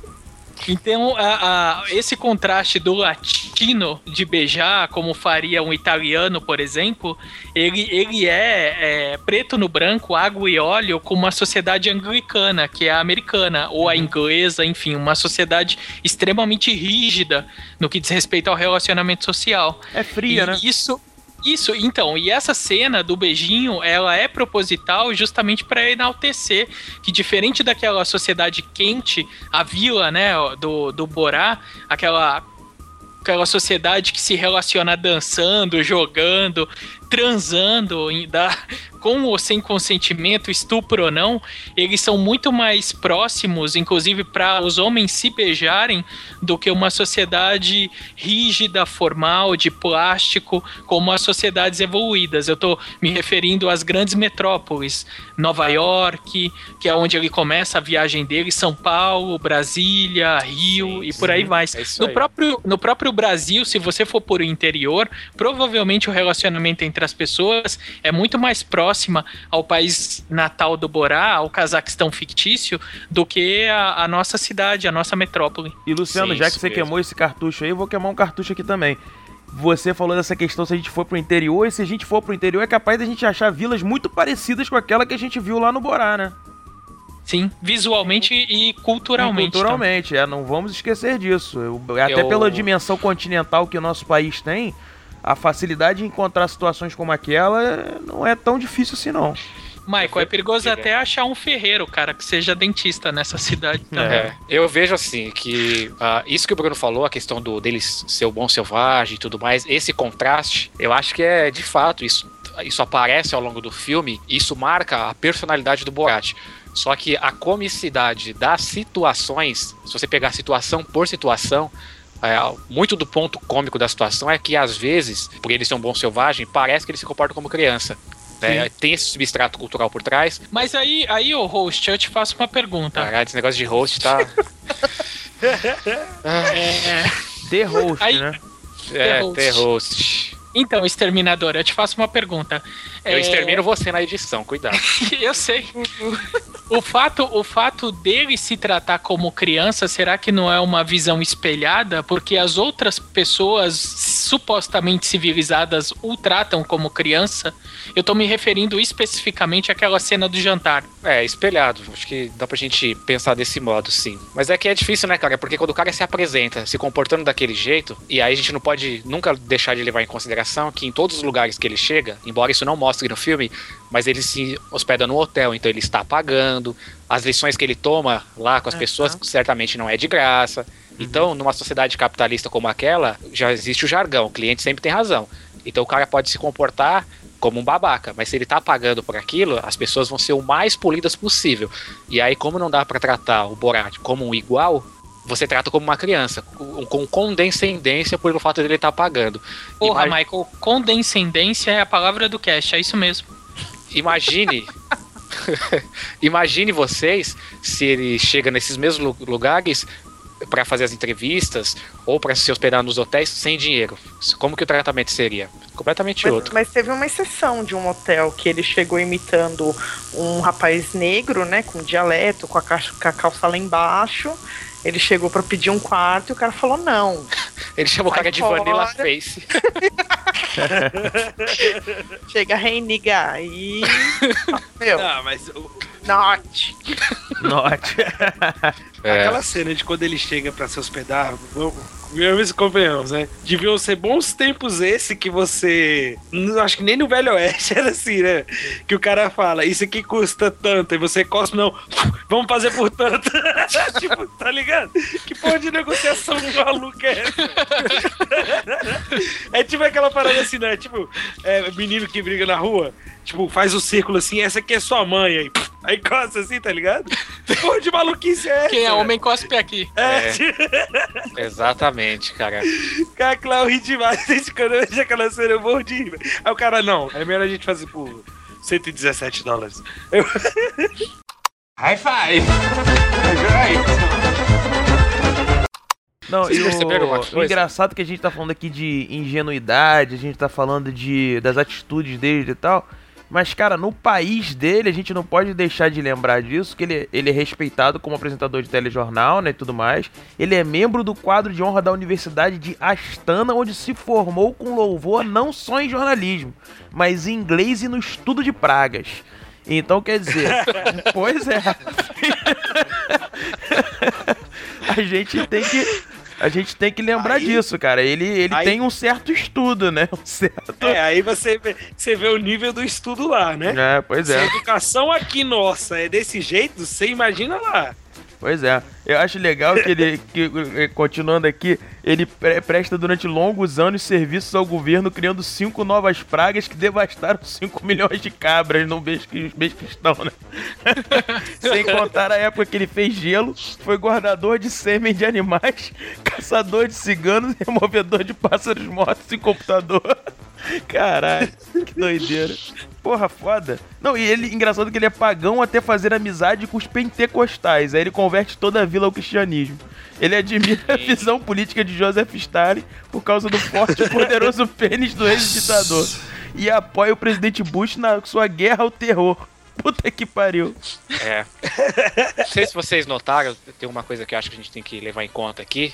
Então, a- a- esse contraste do latino de beijar, como faria um italiano, por exemplo, ele, ele é, é preto no branco, água e óleo, com uma sociedade anglicana, que é a americana, ou a inglesa, enfim, uma sociedade extremamente rígida no que diz respeito ao relacionamento social. É fria, E né? Isso, isso, então, e essa cena do beijinho, ela é proposital justamente para enaltecer que diferente daquela sociedade quente, a vila, né, do, do Borá, aquela aquela sociedade que se relaciona dançando, jogando, transando, em- da, com ou sem consentimento, estupro ou não, eles são muito mais próximos, inclusive para os homens se beijarem, do que uma sociedade rígida, formal, de plástico, como as sociedades evoluídas. Eu estou me referindo às grandes metrópoles, Nova York, que é onde ele começa a viagem dele, São Paulo, Brasília, Rio e por aí vai. É No aí. próprio, no próprio Brasil, se você for por o interior, provavelmente o relacionamento entre as pessoas é muito mais próxima ao país natal do Borá, ao Cazaquistão fictício, do que a, a nossa cidade, a nossa metrópole. E Luciano, Sim, já que você mesmo. queimou esse cartucho aí, eu vou queimar um cartucho aqui também. Você falou dessa questão se a gente for pro interior, e se a gente for pro interior é capaz da gente achar vilas muito parecidas com aquela que a gente viu lá no Borá, né? Sim, visualmente e culturalmente. E culturalmente, é, não vamos esquecer disso. Eu- até Eu- pela dimensão continental que o nosso país tem, a facilidade de encontrar situações como aquela não é tão difícil assim não. Michael, é perigoso até achar um ferreiro, cara, que seja dentista nessa cidade também. É, eu vejo assim que ah, isso que o Bruno falou, a questão do deles ser o bom selvagem e tudo mais, esse contraste, eu acho que é de fato isso. Isso aparece ao longo do filme, isso marca a personalidade do Borat. Só que a comicidade das situações, se você pegar situação por situação, é, muito do ponto cômico da situação é que às vezes, por ele ser um bom selvagem, parece que ele se comporta como criança. né? Tem esse substrato cultural por trás. Mas aí, aí, ô host, eu te faço uma pergunta. Caralho, esse negócio de host tá. É, The Host, Aí- né? É, host. ter host. então, exterminador, eu te faço uma pergunta. Eu É, extermino você na edição, cuidado. eu sei. O fato, o fato dele se tratar como criança, será que não é uma visão espelhada? Porque as outras pessoas supostamente civilizadas o tratam como criança? Eu tô me referindo especificamente àquela cena do jantar. É, espelhado. Acho que dá pra gente pensar desse modo, sim. Mas é que é difícil, né, cara? Porque quando o cara se apresenta se comportando daquele jeito, e aí a gente não pode nunca deixar de levar em consideração que em todos os lugares que ele chega, embora isso não mostre no filme, mas ele se hospeda no hotel, então ele está pagando. As lições que ele toma lá com as pessoas certamente não é de graça. Então, numa sociedade capitalista como aquela, já existe o jargão, o cliente sempre tem razão. Então o cara pode se comportar como um babaca, mas se ele tá pagando por aquilo, as pessoas vão ser o mais polidas possível. E aí, como não dá pra tratar o Borat como um igual, você trata como uma criança, com condescendência por o fato dele estar pagando. Porra, Ima- Michael, condescendência é a palavra do cast, é isso mesmo. Imagine. Imagine vocês se ele chega nesses mesmos lu- lugares para fazer as entrevistas ou para se hospedar nos hotéis sem dinheiro. Como que o tratamento seria? Completamente Mas, outro. mas teve uma exceção de um hotel que ele chegou imitando um rapaz negro, né, com dialeto, com a calça lá embaixo. Ele chegou pra pedir um quarto e o cara falou não. Ele chamou o cara de fora. Vanilla Face. Chega, hey, nigga, aí... Meu, Ah, mas o- not. Note. É. aquela cena de quando ele chega pra se hospedar, vamos vamos e convenhamos, né? Deviam ser bons tempos esse que você. Acho que nem no Velho Oeste era assim, né? Que o cara fala, isso aqui custa tanto, e você cospe, não, vamos fazer por tanto. tipo, tá ligado? Que porra de negociação maluca é essa? é tipo aquela parada assim, né? Tipo, é, menino que briga na rua, tipo, faz o círculo assim, essa aqui é sua mãe, aí, aí costa assim, tá ligado? Que porra de maluquice é essa? Quem é homem cospe aqui. É, É. Exatamente, cara. cara, eu ri demais. Desde quando eu vejo aquela cena, eu morro de rir. Aí o cara, não, é melhor a gente fazer por 117 dólares. Eu, High five! Não, Vocês perceberam o, uma coisa? engraçado que a gente tá falando aqui de ingenuidade, a gente tá falando de das atitudes dele e tal. Mas, cara, no país dele, a gente não pode deixar de lembrar disso, que ele, ele é respeitado como apresentador de telejornal, né, e tudo mais. Ele é membro do quadro de honra da Universidade de Astana, onde se formou com louvor não só em jornalismo, mas em inglês e no estudo de pragas. Então, quer dizer, pois é. a gente tem que a gente tem que lembrar Aí- disso, cara. Ele, ele aí- tem um certo estudo, né? Um certo. é, aí você vê, você vê o nível do estudo lá, né? É, pois Se a é. educação aqui nossa é desse jeito, você imagina lá. Pois é. Eu acho legal que ele, que, eh, continuando aqui, ele pre- presta durante longos anos serviços ao governo, criando cinco novas pragas que devastaram 5 milhões de cabras no cristão, né? Sem contar a época que ele fez gelo, foi guardador de sêmen de animais, caçador de ciganos e removedor de pássaros mortos em computador. Caralho, que doideira. Porra, foda. Não, e ele, engraçado que ele é pagão até fazer amizade com os pentecostais. Aí ele converte toda a vila ao cristianismo. Ele admira a visão política de Joseph Stalin por causa do forte e poderoso pênis do ex-ditador. E apoia o presidente Bush na sua guerra ao terror. Puta que pariu. É. Não sei se vocês notaram, tem uma coisa que eu acho que a gente tem que levar em conta aqui,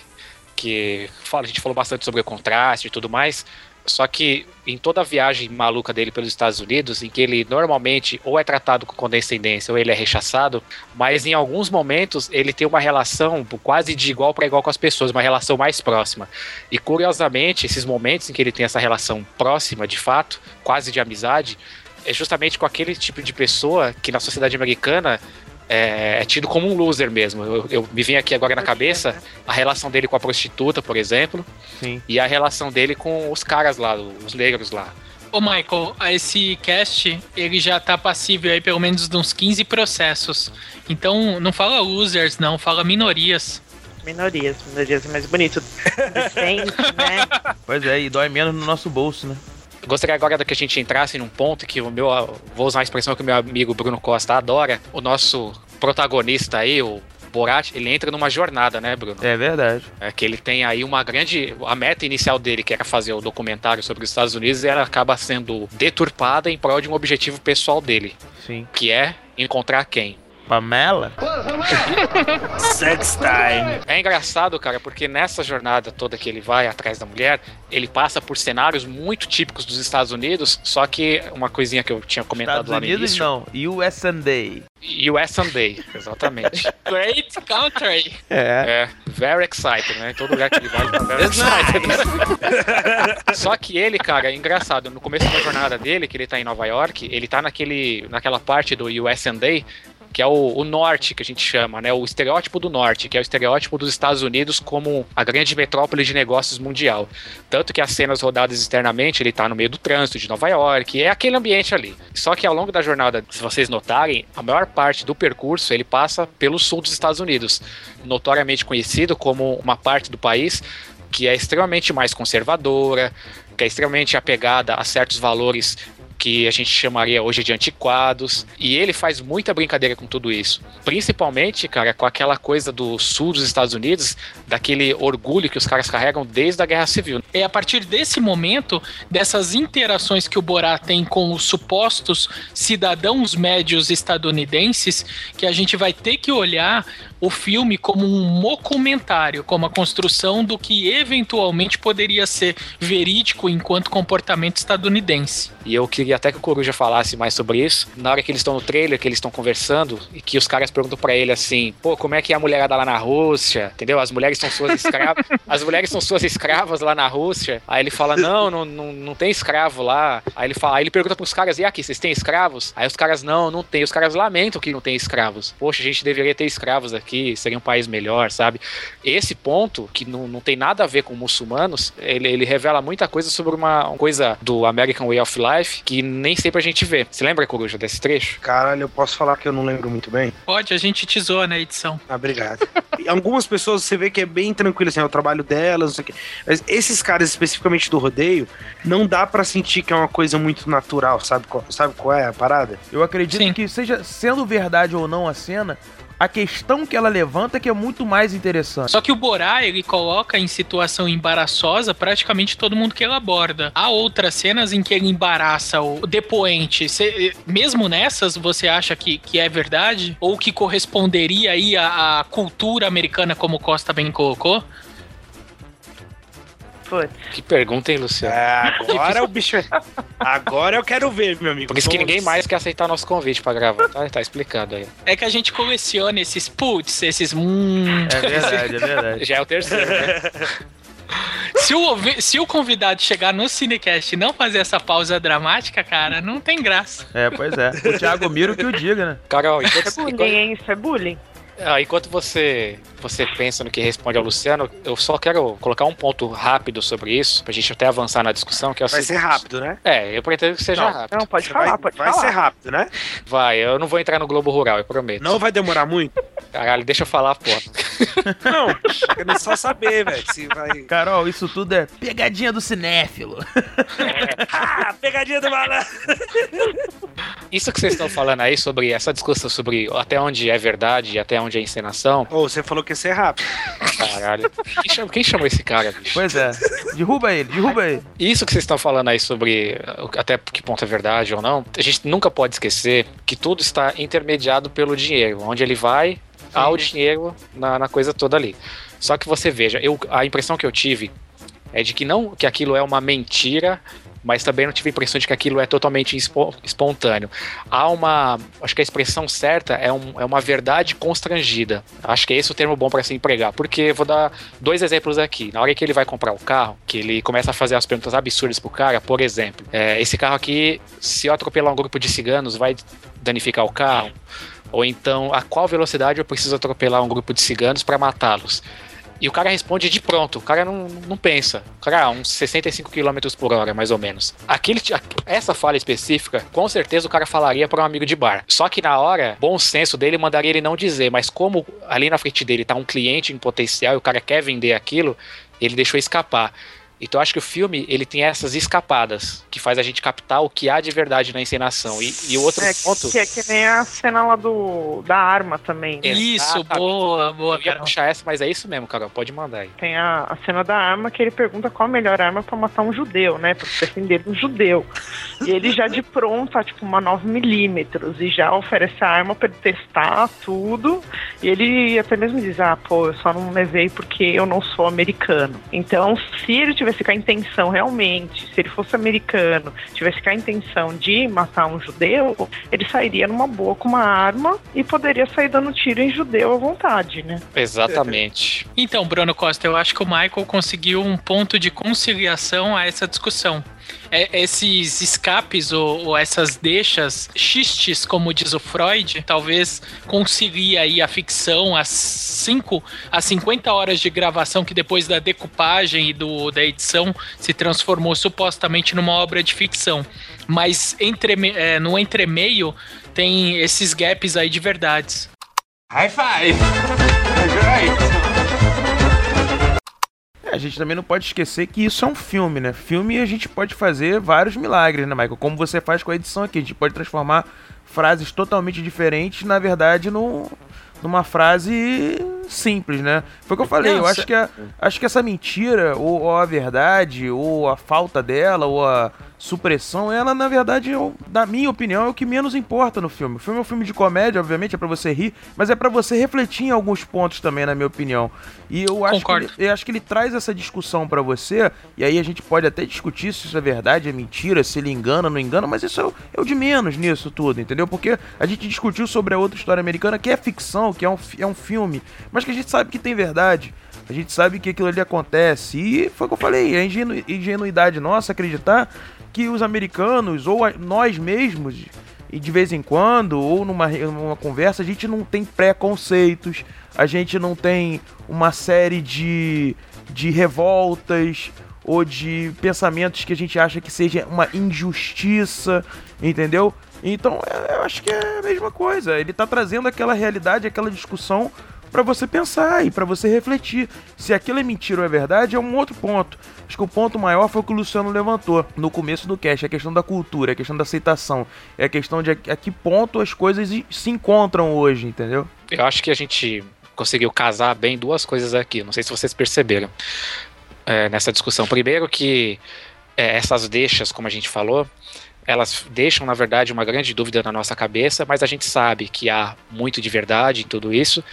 que fala, a gente falou bastante sobre o contraste e tudo mais, só que em toda a viagem maluca dele pelos Estados Unidos, em que ele normalmente ou é tratado com condescendência ou ele é rechaçado, mas em alguns momentos ele tem uma relação quase de igual para igual com as pessoas, uma relação mais próxima. E curiosamente, esses momentos em que ele tem essa relação próxima, de fato, quase de amizade, é justamente com aquele tipo de pessoa que na sociedade americana é, é tido como um loser mesmo. Eu, eu me vim aqui agora na cabeça a relação dele com a prostituta, por exemplo, Sim. e a relação dele com os caras lá, os negros lá. Ô Michael, esse cast, ele já tá passível aí pelo menos de uns 15 processos. Então, não fala losers, não, fala minorias. Minorias, minorias é mais bonito. Decente, né? Pois é, e dói menos no nosso bolso, né? Gostaria agora que a gente entrasse num ponto que o meu, vou usar uma expressão que o meu amigo Bruno Costa adora, o nosso protagonista aí, o Borat, ele entra numa jornada, né, Bruno? É verdade. É que ele tem aí uma grande. A meta inicial dele, que era fazer o documentário sobre os Estados Unidos, ela acaba sendo deturpada em prol de um objetivo pessoal dele, Sim. que é encontrar quem? Pamela? Sex time. É engraçado, cara, porque nessa jornada toda que ele vai atrás da mulher, ele passa por cenários muito típicos dos Estados Unidos, só que uma coisinha que eu tinha comentado Estados lá no Unidos início. não, US Day. US Sunday, exatamente. Great country! É. É, very excited, né? Todo lugar que ele vai, ele tá very excited. Só que ele, cara, é engraçado. No começo da jornada dele, que ele tá em Nova York, ele tá naquele, naquela parte do US Day, que é o, o norte, que a gente chama, né? O estereótipo do norte, que é o estereótipo dos Estados Unidos como a grande metrópole de negócios mundial. Tanto que as cenas rodadas externamente, ele tá no meio do trânsito de Nova York, é aquele ambiente ali. Só que ao longo da jornada, se vocês notarem, a maior parte do percurso ele passa pelo sul dos Estados Unidos, notoriamente conhecido como uma parte do país que é extremamente mais conservadora, que é extremamente apegada a certos valores que a gente chamaria hoje de antiquados, e ele faz muita brincadeira com tudo isso. Principalmente, cara, com aquela coisa do sul dos Estados Unidos, daquele orgulho que os caras carregam desde a Guerra Civil. É a partir desse momento, dessas interações que o Borat tem com os supostos cidadãos médios estadunidenses, que a gente vai ter que olhar o filme como um documentário, como a construção do que eventualmente poderia ser verídico enquanto comportamento estadunidense. E eu queria até que o Coruja falasse mais sobre isso. Na hora que eles estão no trailer, que eles estão conversando, e que os caras perguntam pra ele assim: pô, como é que é a mulherada lá na Rússia? Entendeu? As mulheres são suas escravas. As mulheres são suas escravas lá na Rússia. Aí ele fala: não, não, não, não tem escravo lá. Aí ele fala, aí ele pergunta pros caras: e aqui, vocês têm escravos? Aí os caras, não, não tem. Os caras lamentam que não tem escravos. Poxa, a gente deveria ter escravos aqui, seria um país melhor, sabe? Esse ponto, que não, não tem nada a ver com muçulmanos, ele, ele revela muita coisa sobre uma coisa do American Way of Life que nem sempre a gente vê. Você lembra, Coruja, desse trecho? Caralho, eu posso falar que eu não lembro muito bem? Pode, a gente te zoa na edição. Ah, obrigado. Algumas pessoas você vê que é bem tranquilo, assim, é o trabalho delas, não sei o quê. Mas esses caras, especificamente do rodeio, não dá pra sentir que é uma coisa muito natural, sabe qual, sabe qual é a parada? Eu acredito Sim. que seja sendo verdade ou não a cena, a questão que ela levanta que é muito mais interessante. Só que o Borá, ele coloca em situação embaraçosa praticamente todo mundo que ele aborda. Há outras cenas em que ele embaraça o depoente. Cê- mesmo nessas, você acha que, que é verdade? Ou que corresponderia aí à, cultura americana, como Costa bem colocou? Putz. Que pergunta, hein, Luciano? É, agora o bicho. é- Agora eu quero ver, meu amigo. Por isso que ninguém mais quer aceitar nosso convite pra gravar, tá? Tá explicado aí. É que a gente coleciona esses putz, esses hum. É verdade, é verdade. Já é o terceiro, né? Se o, se o convidado chegar no Cinecast e não fazer essa pausa dramática, cara, não tem graça. É, pois é. O Thiago Miro que o diga, né? Carol, É enquanto, bullying, enquanto, hein? Isso é bullying. Ah, enquanto você, você pensa no que responde ao Luciano, eu só quero colocar um ponto rápido sobre isso, pra gente até avançar na discussão, que é o Vai ser seguinte. rápido, né? É, eu pretendo que seja Não, rápido. Não, pode Você falar, vai, pode vai falar. ser rápido, né? Vai, eu não vou entrar no Globo Rural, eu prometo. Não vai demorar muito? Caralho, deixa eu falar, pô. Não, quero só saber, velho, se vai... Carol, isso tudo é pegadinha do cinéfilo. Ah, pegadinha do malandro! Isso que vocês estão falando aí sobre essa discussão sobre até onde é verdade e até onde é encenação, Ô, você falou que ia ser rápido. caralho. Quem chamou, quem chamou esse cara, bicho? Pois é. Derruba ele, derruba ele. Isso que vocês estão falando aí sobre uh, até que ponto é verdade ou não, a gente nunca pode esquecer que tudo está intermediado pelo dinheiro. Onde ele vai, há o dinheiro na, na coisa toda ali. Só que você veja, eu, a impressão que eu tive é de que não que aquilo é uma mentira, mas também não tive a impressão de que aquilo é totalmente espo- espontâneo. Há uma. Acho que a expressão certa é, um- é uma verdade constrangida. Acho que é esse o termo bom para se empregar. Porque vou dar dois exemplos aqui. Na hora que ele vai comprar o carro, que ele começa a fazer as perguntas absurdas pro cara, por exemplo, é, esse carro aqui, se eu atropelar um grupo de ciganos, vai danificar o carro? Ou então, a qual velocidade eu preciso atropelar um grupo de ciganos para matá-los? E o cara responde de pronto, o cara não, não pensa. O cara, ah, uns 65 km por hora, mais ou menos. Aquele, essa fala específica, com certeza o cara falaria para um amigo de bar. Só que na hora, bom senso dele mandaria ele não dizer, mas como ali na frente dele tá um cliente em potencial e o cara quer vender aquilo, ele deixou escapar. Então eu acho que o filme ele tem essas escapadas que faz a gente captar o que há de verdade na encenação. E, e o outro É, ponto. que é que nem a cena lá do, da arma também. né? Isso, Exatamente. boa, boa, Eu ia Carol. puxar essa, mas é isso mesmo, Carol. Pode mandar aí. Tem a, a cena da arma que ele pergunta qual a melhor arma pra matar um judeu, né? Pra defender um judeu. E ele já de pronto tá tipo uma 9mm e já oferece a arma pra ele testar tudo. E ele até mesmo diz: Ah, pô, eu só não levei porque eu não sou americano. Então, se ele tivesse com a intenção realmente, se ele fosse americano, tivesse com a intenção de matar um judeu, ele sairia numa boa com uma arma e poderia sair dando tiro em judeu à vontade, né? Exatamente. Então, Bruno Costa, eu acho que o Michael conseguiu um ponto de conciliação a essa discussão. É, esses escapes ou, ou essas deixas, xistes, como diz o Freud, talvez concilie aí a ficção, as 5 a 50 horas de gravação que depois da decupagem e do, da edição se transformou supostamente numa obra de ficção. Mas entre, é, no entremeio tem esses gaps aí de verdades. High five! É, a gente também não pode esquecer que isso é um filme, né? Filme a gente pode fazer vários milagres, né, Michael? Como você faz com a edição aqui. A gente pode transformar frases totalmente diferentes, na verdade, num, numa frase simples, né? Foi o que eu falei. eu acho que, a, acho que essa mentira, ou, ou a verdade, ou a falta dela, ou a supressão, ela, na verdade, eu, na minha opinião, é o que menos importa no filme. O filme é um filme de comédia, obviamente, é pra você rir, mas é pra você refletir em alguns pontos também, na minha opinião. E eu acho, que ele, eu acho que ele traz essa discussão pra você, e aí a gente pode até discutir se isso é verdade, é mentira, se ele engana não engana, mas isso é o, é o de menos nisso tudo, entendeu? Porque a gente discutiu sobre a outra história americana, que é ficção, que é um, é um filme, mas que a gente sabe que tem verdade. A gente sabe que aquilo ali acontece. E foi o que eu falei, é ingenu- ingenuidade nossa acreditar que os americanos, ou nós mesmos, e de vez em quando, ou numa, numa conversa, a gente não tem preconceitos, a gente não tem uma série de, de revoltas ou de pensamentos que a gente acha que seja uma injustiça, entendeu? Então é- eu acho que é a mesma coisa. Ele tá trazendo aquela realidade, aquela discussão pra você pensar e pra você refletir. Se aquilo é mentira ou é verdade, é um outro ponto. Acho que o ponto maior foi o que o Luciano levantou no começo do cast, a questão da cultura, a questão da aceitação, é a questão de a, que ponto as coisas se encontram hoje, entendeu? Eu acho que a gente conseguiu casar bem duas coisas aqui. Não sei se vocês perceberam é, nessa discussão. Primeiro que é, essas deixas, como a gente falou, elas deixam, na verdade, uma grande dúvida na nossa cabeça, mas a gente sabe que há muito de verdade em tudo isso,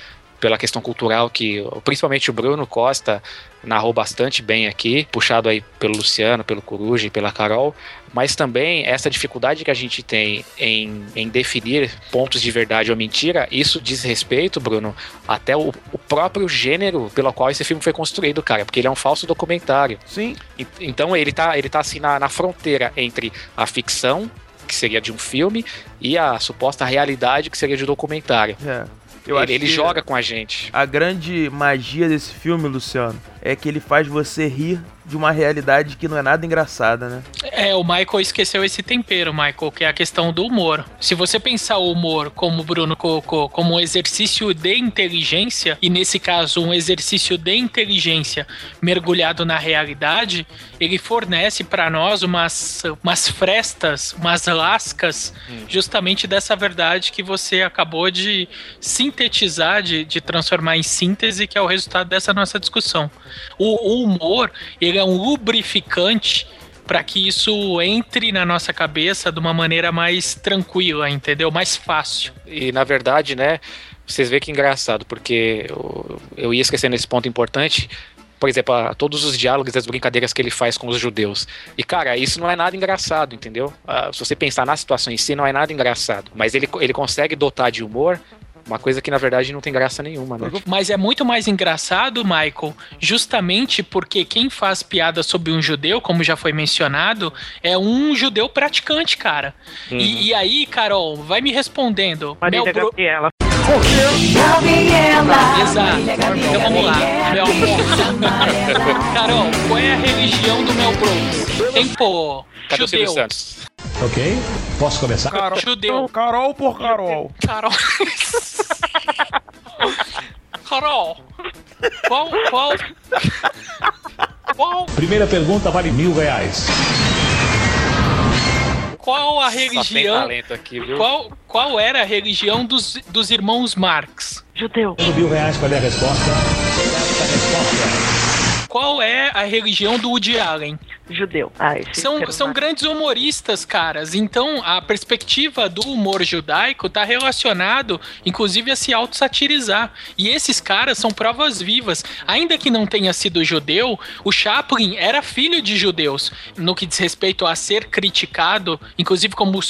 pela questão cultural que principalmente o Bruno Costa narrou bastante bem aqui, puxado aí pelo Luciano, pelo Coruja e pela Carol, mas também essa dificuldade que a gente tem em, em definir pontos de verdade ou mentira, isso diz respeito, Bruno, até o, o próprio gênero pelo qual esse filme foi construído, cara, porque ele é um falso documentário. Sim. E- Então ele tá, ele tá assim na, na fronteira entre a ficção, que seria de um filme, e a suposta realidade, que seria de um documentário. É. Eu ele acho ele joga com a gente. A grande magia desse filme, Luciano, é que ele faz você rir de uma realidade que não é nada engraçada, né? É, o Michael esqueceu esse tempero, Michael, que é a questão do humor. Se você pensar o humor, como o Bruno colocou, como um exercício de inteligência, e nesse caso um exercício de inteligência mergulhado na realidade, ele fornece para nós umas, umas frestas, umas lascas, justamente dessa verdade que você acabou de sintetizar, de, de transformar em síntese, que é o resultado dessa nossa discussão. O, o humor, ele é um lubrificante para que isso entre na nossa cabeça de uma maneira mais tranquila, entendeu? Mais fácil. E na verdade, né, vocês veem que engraçado, porque eu, eu ia esquecendo esse ponto importante. Por exemplo, todos os diálogos e as brincadeiras que ele faz com os judeus. E, cara, isso não é nada engraçado, entendeu? Ah, se você pensar na situação em si, não é nada engraçado. Mas ele, ele consegue dotar de humor uma coisa que, na verdade, não tem graça nenhuma, né? Mas é muito mais engraçado, Michael, justamente porque quem faz piada sobre um judeu, como já foi mencionado, é um judeu praticante, cara. Uhum. E, e aí, Carol, vai me respondendo. Marília Mel Bro- Gabriela. Exato. Então vamos lá. Mel... Carol, qual é a religião do Mel Brooks? Tempo. Cadê o Judeu. Santos? Ok? Posso começar? Carol, Judeu. Carol por Carol. Carol. Carol. Qual, qual, qual, Primeira pergunta vale mil reais. qual a Só tem religião? talento aqui, viu? Qual, qual era a religião dos, dos irmãos Marx? Judeu. Mil reais, qual é a resposta? Certa resposta. Qual é a religião do Woody Allen? Judeu. Ah, São, são grandes humoristas, caras. Então, a perspectiva do humor judaico tá relacionado, inclusive, a se auto-satirizar. E esses caras são provas vivas. Ainda que não tenha sido judeu, o Chaplin era filho de judeus. No que diz respeito a ser criticado, inclusive como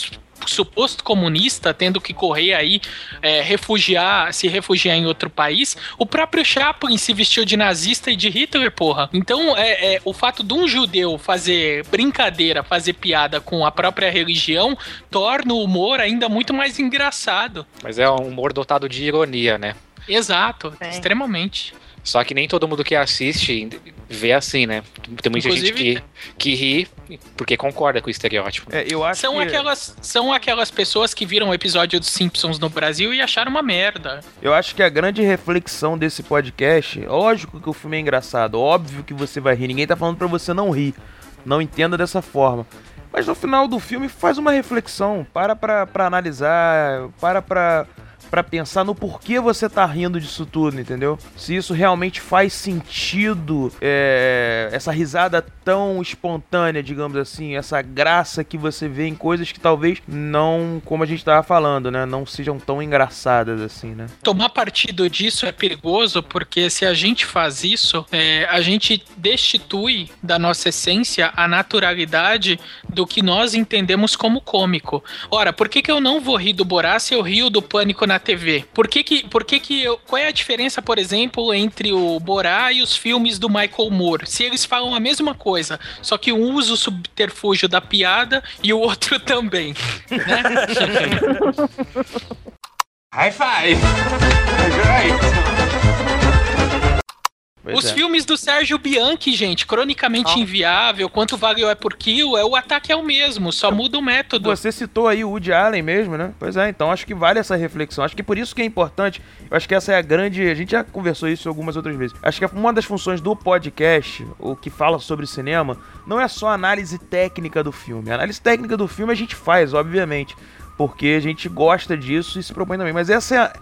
suposto comunista, tendo que correr aí, é, refugiar, se refugiar em outro país, o próprio Chaplin se vestiu de nazista e de Hitler, porra. Então, é, é, o fato de um judeu fazer brincadeira, fazer piada com a própria religião, torna o humor ainda muito mais engraçado. Mas é um humor dotado de ironia, né? Exato, É. extremamente. Só que nem todo mundo que assiste vê assim, né? Tem muita gente Inclusive- que, que ri porque concorda com o estereótipo. É, eu acho São que, aquelas, são aquelas pessoas que viram o episódio dos Simpsons no Brasil e acharam uma merda. eu acho que a grande reflexão desse podcast, lógico que o filme é engraçado, óbvio que você vai rir, ninguém tá falando pra você não rir. Não entenda dessa forma. Mas no final do filme faz uma reflexão, para pra, pra analisar, para pra, pra pensar no porquê você tá rindo disso tudo, entendeu? Se isso realmente faz sentido, é, essa risada tão espontânea, digamos assim, essa graça que você vê em coisas que talvez não, como a gente tava falando, né, não sejam tão engraçadas assim, né? Tomar partido disso é perigoso porque se a gente faz isso, é, a gente destitui da nossa essência a naturalidade do que nós entendemos como cômico. Ora, por que, que eu não vou rir do Borá se eu rio do Pânico na TV? Por que que, por que, que eu, qual é a diferença, por exemplo, entre o Borá e os filmes do Michael Moore? Se eles falam a mesma coisa, só que um usa o subterfúgio da piada e o outro também. High five! Pois Os é. filmes do Sérgio Bianchi, gente, cronicamente inviável, quanto vale é por kill, é o ataque é o mesmo, só muda o método. Você citou aí o Woody Allen mesmo, né? Pois é, então acho que vale essa reflexão. Acho que por isso que é importante. Eu acho que essa é a grande. A gente já conversou isso algumas outras vezes. Acho que uma das funções do podcast, o que fala sobre cinema, não é só análise técnica do filme. A análise técnica do filme a gente faz, obviamente, porque a gente gosta disso e se propõe também. Mas essa é a-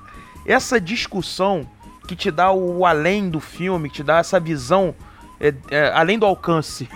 essa discussão que te dá o além do filme, que te dá essa visão é, é, além do alcance.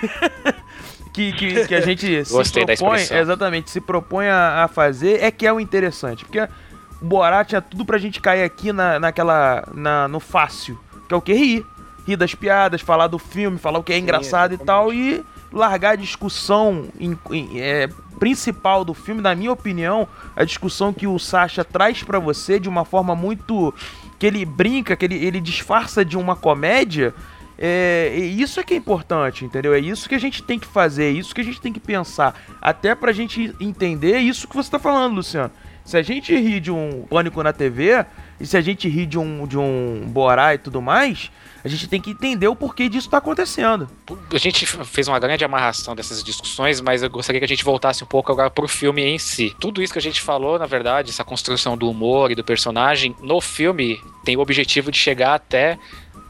que, que, que a gente se Gostei propõe, exatamente, se propõe a, a fazer, é que é o interessante. Porque o Borá tinha tudo pra gente cair aqui na, naquela. Na, no fácil. Que é o que? Rir. Rir das piadas, falar do filme, falar o que é engraçado e tal, e largar a discussão em- em- é, principal do filme, na minha opinião, a discussão que o Sasha traz pra você de uma forma muito. Que ele brinca, que ele, ele disfarça de uma comédia. É, isso é que é importante, entendeu? É isso que a gente tem que fazer, é isso que a gente tem que pensar. Até pra gente entender isso que você tá falando, Luciano. Se a gente ri de um Pânico na TV, e se a gente ri de um, de um Borá e tudo mais, a gente tem que entender o porquê disso tá acontecendo. A gente fez uma grande amarração dessas discussões, mas eu gostaria que a gente voltasse um pouco agora pro filme em si. Tudo isso que a gente falou, na verdade, essa construção do humor e do personagem, no filme tem o objetivo de chegar até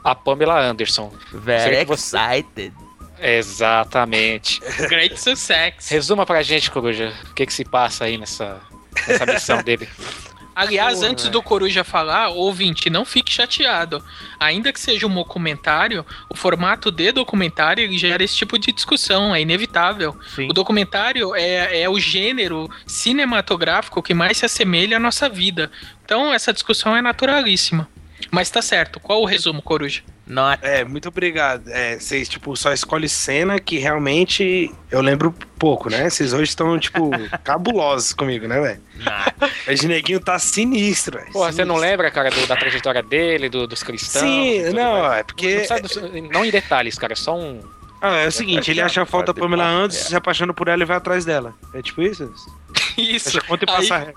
a Pamela Anderson. Very você- excited. Exatamente. Great success. Resuma pra gente, Coruja, o que que se passa aí nessa, nessa missão dele. Aliás, Porra, antes do Coruja falar, ouvinte, não fique chateado. Ainda que seja um documentário, o formato de documentário gera esse tipo de discussão, é inevitável. Sim. O documentário é, é o gênero cinematográfico que mais se assemelha à nossa vida. Então, essa discussão é naturalíssima. Mas tá certo, qual o resumo, Coruja? Not. É, muito obrigado. É, vocês, tipo, só escolhem cena que realmente eu lembro pouco, né? Vocês hoje estão, tipo, cabulosos comigo, né, velho? Mas o neguinho tá sinistro, velho. Porra, você não lembra, cara, do- da trajetória dele, do- dos cristãos? Sim, não, mais? é porque. Não, do- não em detalhes, cara, só um. Ah, é o seguinte, ele acha a falta da Pamela Anderson, se apaixona por ela e vai atrás dela. É tipo isso? Isso. E Aí-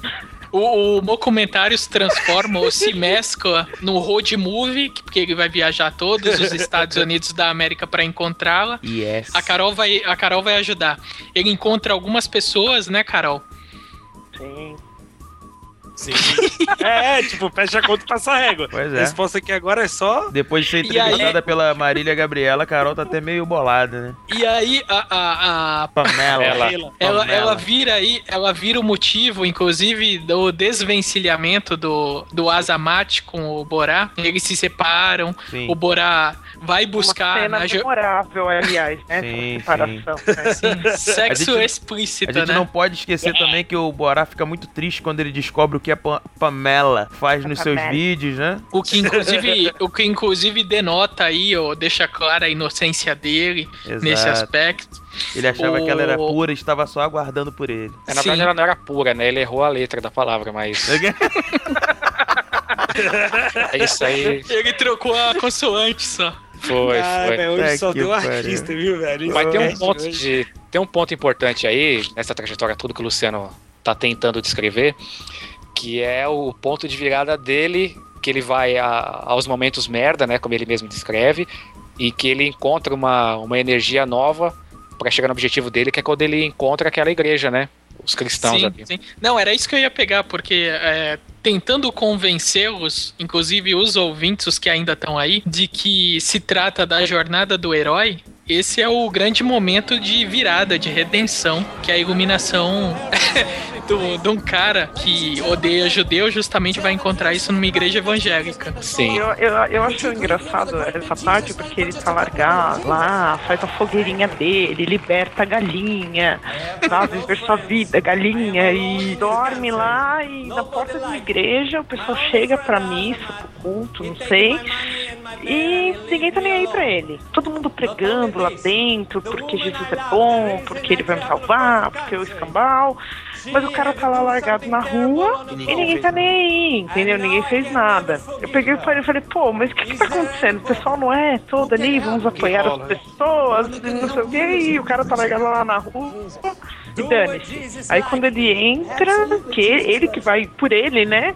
O, o documentário se transforma ou se mescla no road movie, que- porque ele vai viajar a todos os Estados Unidos da América para encontrá-la. Yes. A Carol vai, a Carol vai ajudar. Ele encontra algumas pessoas, né, Carol? Sim. Sim. é, tipo, fecha a conta e passa a régua. Pois A é. resposta aqui agora é só. Depois de ser E aí- entrevistada pela Marília Gabriela, a Carol tá até meio bolada, né? E aí a, a, a- Pamela. Ela. ela, Pamela. ela vira aí, ela vira o motivo, inclusive, do desvencilhamento do, do Azamat com o Borá. Eles se separam, Sim. o Borá vai buscar Uma cena na memorável, aliás, né? Sim, separação. né? Sim, sexo A gente- explícito, A gente né? não pode esquecer também que o Borá fica muito triste quando ele descobre o que a Pa- Pamela faz nos seus Pamela. vídeos, né? O que inclusive, o que inclusive denota aí, ou deixa clara a inocência dele nesse Exato. aspecto. Ele achava que ela era O- pura e estava só aguardando por ele. É, na Sim. verdade, ela não era pura, né? Ele errou a letra da palavra, mas. É isso aí. Ele trocou a consoante só. Foi, Ah, foi. velho, hoje só deu pariu. artista, viu, velho? Mas tem um ponto de. Tem um ponto importante aí, nessa trajetória tudo que o Luciano tá tentando descrever, que é o ponto de virada dele, que ele vai a- aos momentos merda, né? Como ele mesmo descreve, e que ele encontra uma, uma energia nova pra chegar no objetivo dele, que é quando ele encontra aquela igreja, né? Os cristãos Sim, ali. sim. Não, era isso que eu ia pegar, porque é, tentando convencê-los, inclusive os ouvintes, os que ainda estão aí, de que se trata da jornada do herói, esse é o grande momento de virada, de redenção, que é a iluminação do- de um cara que odeia judeu justamente vai encontrar isso numa igreja evangélica. Sim. Eu, eu, eu acho engraçado essa parte porque ele tá largado lá, faz a fogueirinha dele, liberta a galinha, sabe? Viver sua vida, galinha, e dorme lá e na porta da igreja o pessoal chega pra missa, pro culto, não sei, e ninguém tá nem aí pra ele. Todo mundo pregando lá dentro, porque Jesus é bom, porque ele vai me salvar, porque eu escambau. Mas o cara tá lá largado na rua e ninguém tá nem aí, entendeu? Ninguém fez nada. Eu peguei e falei, falei, pô, mas o que que tá acontecendo? O pessoal não é todo ali, vamos apoiar as pessoas, não sei o que, e o cara tá largado lá na rua e dane-se. Aí quando ele entra, que ele, ele que vai por ele, né?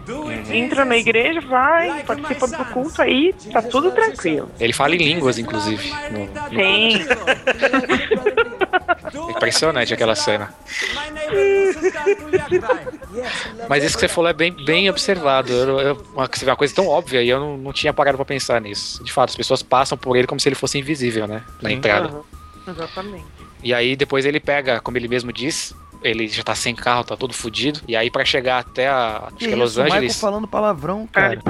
Entra na igreja, vai, participa do culto, aí tá tudo tranquilo. Ele fala em línguas, inclusive. no- no- Tem. Impressionante aquela cena. Mas isso que você falou é bem, bem observado. Eu, eu, uma, você vê uma coisa tão óbvia e eu não, não tinha parado pra pensar nisso. De fato, as pessoas passam por ele como se ele fosse invisível, né? Na entrada. Aham, Exatamente. E aí depois ele pega, como ele mesmo diz, ele já tá sem carro, tá todo fudido. E aí pra chegar até a acho Que que é Los isso, o Michael Angeles. falando palavrão, cara.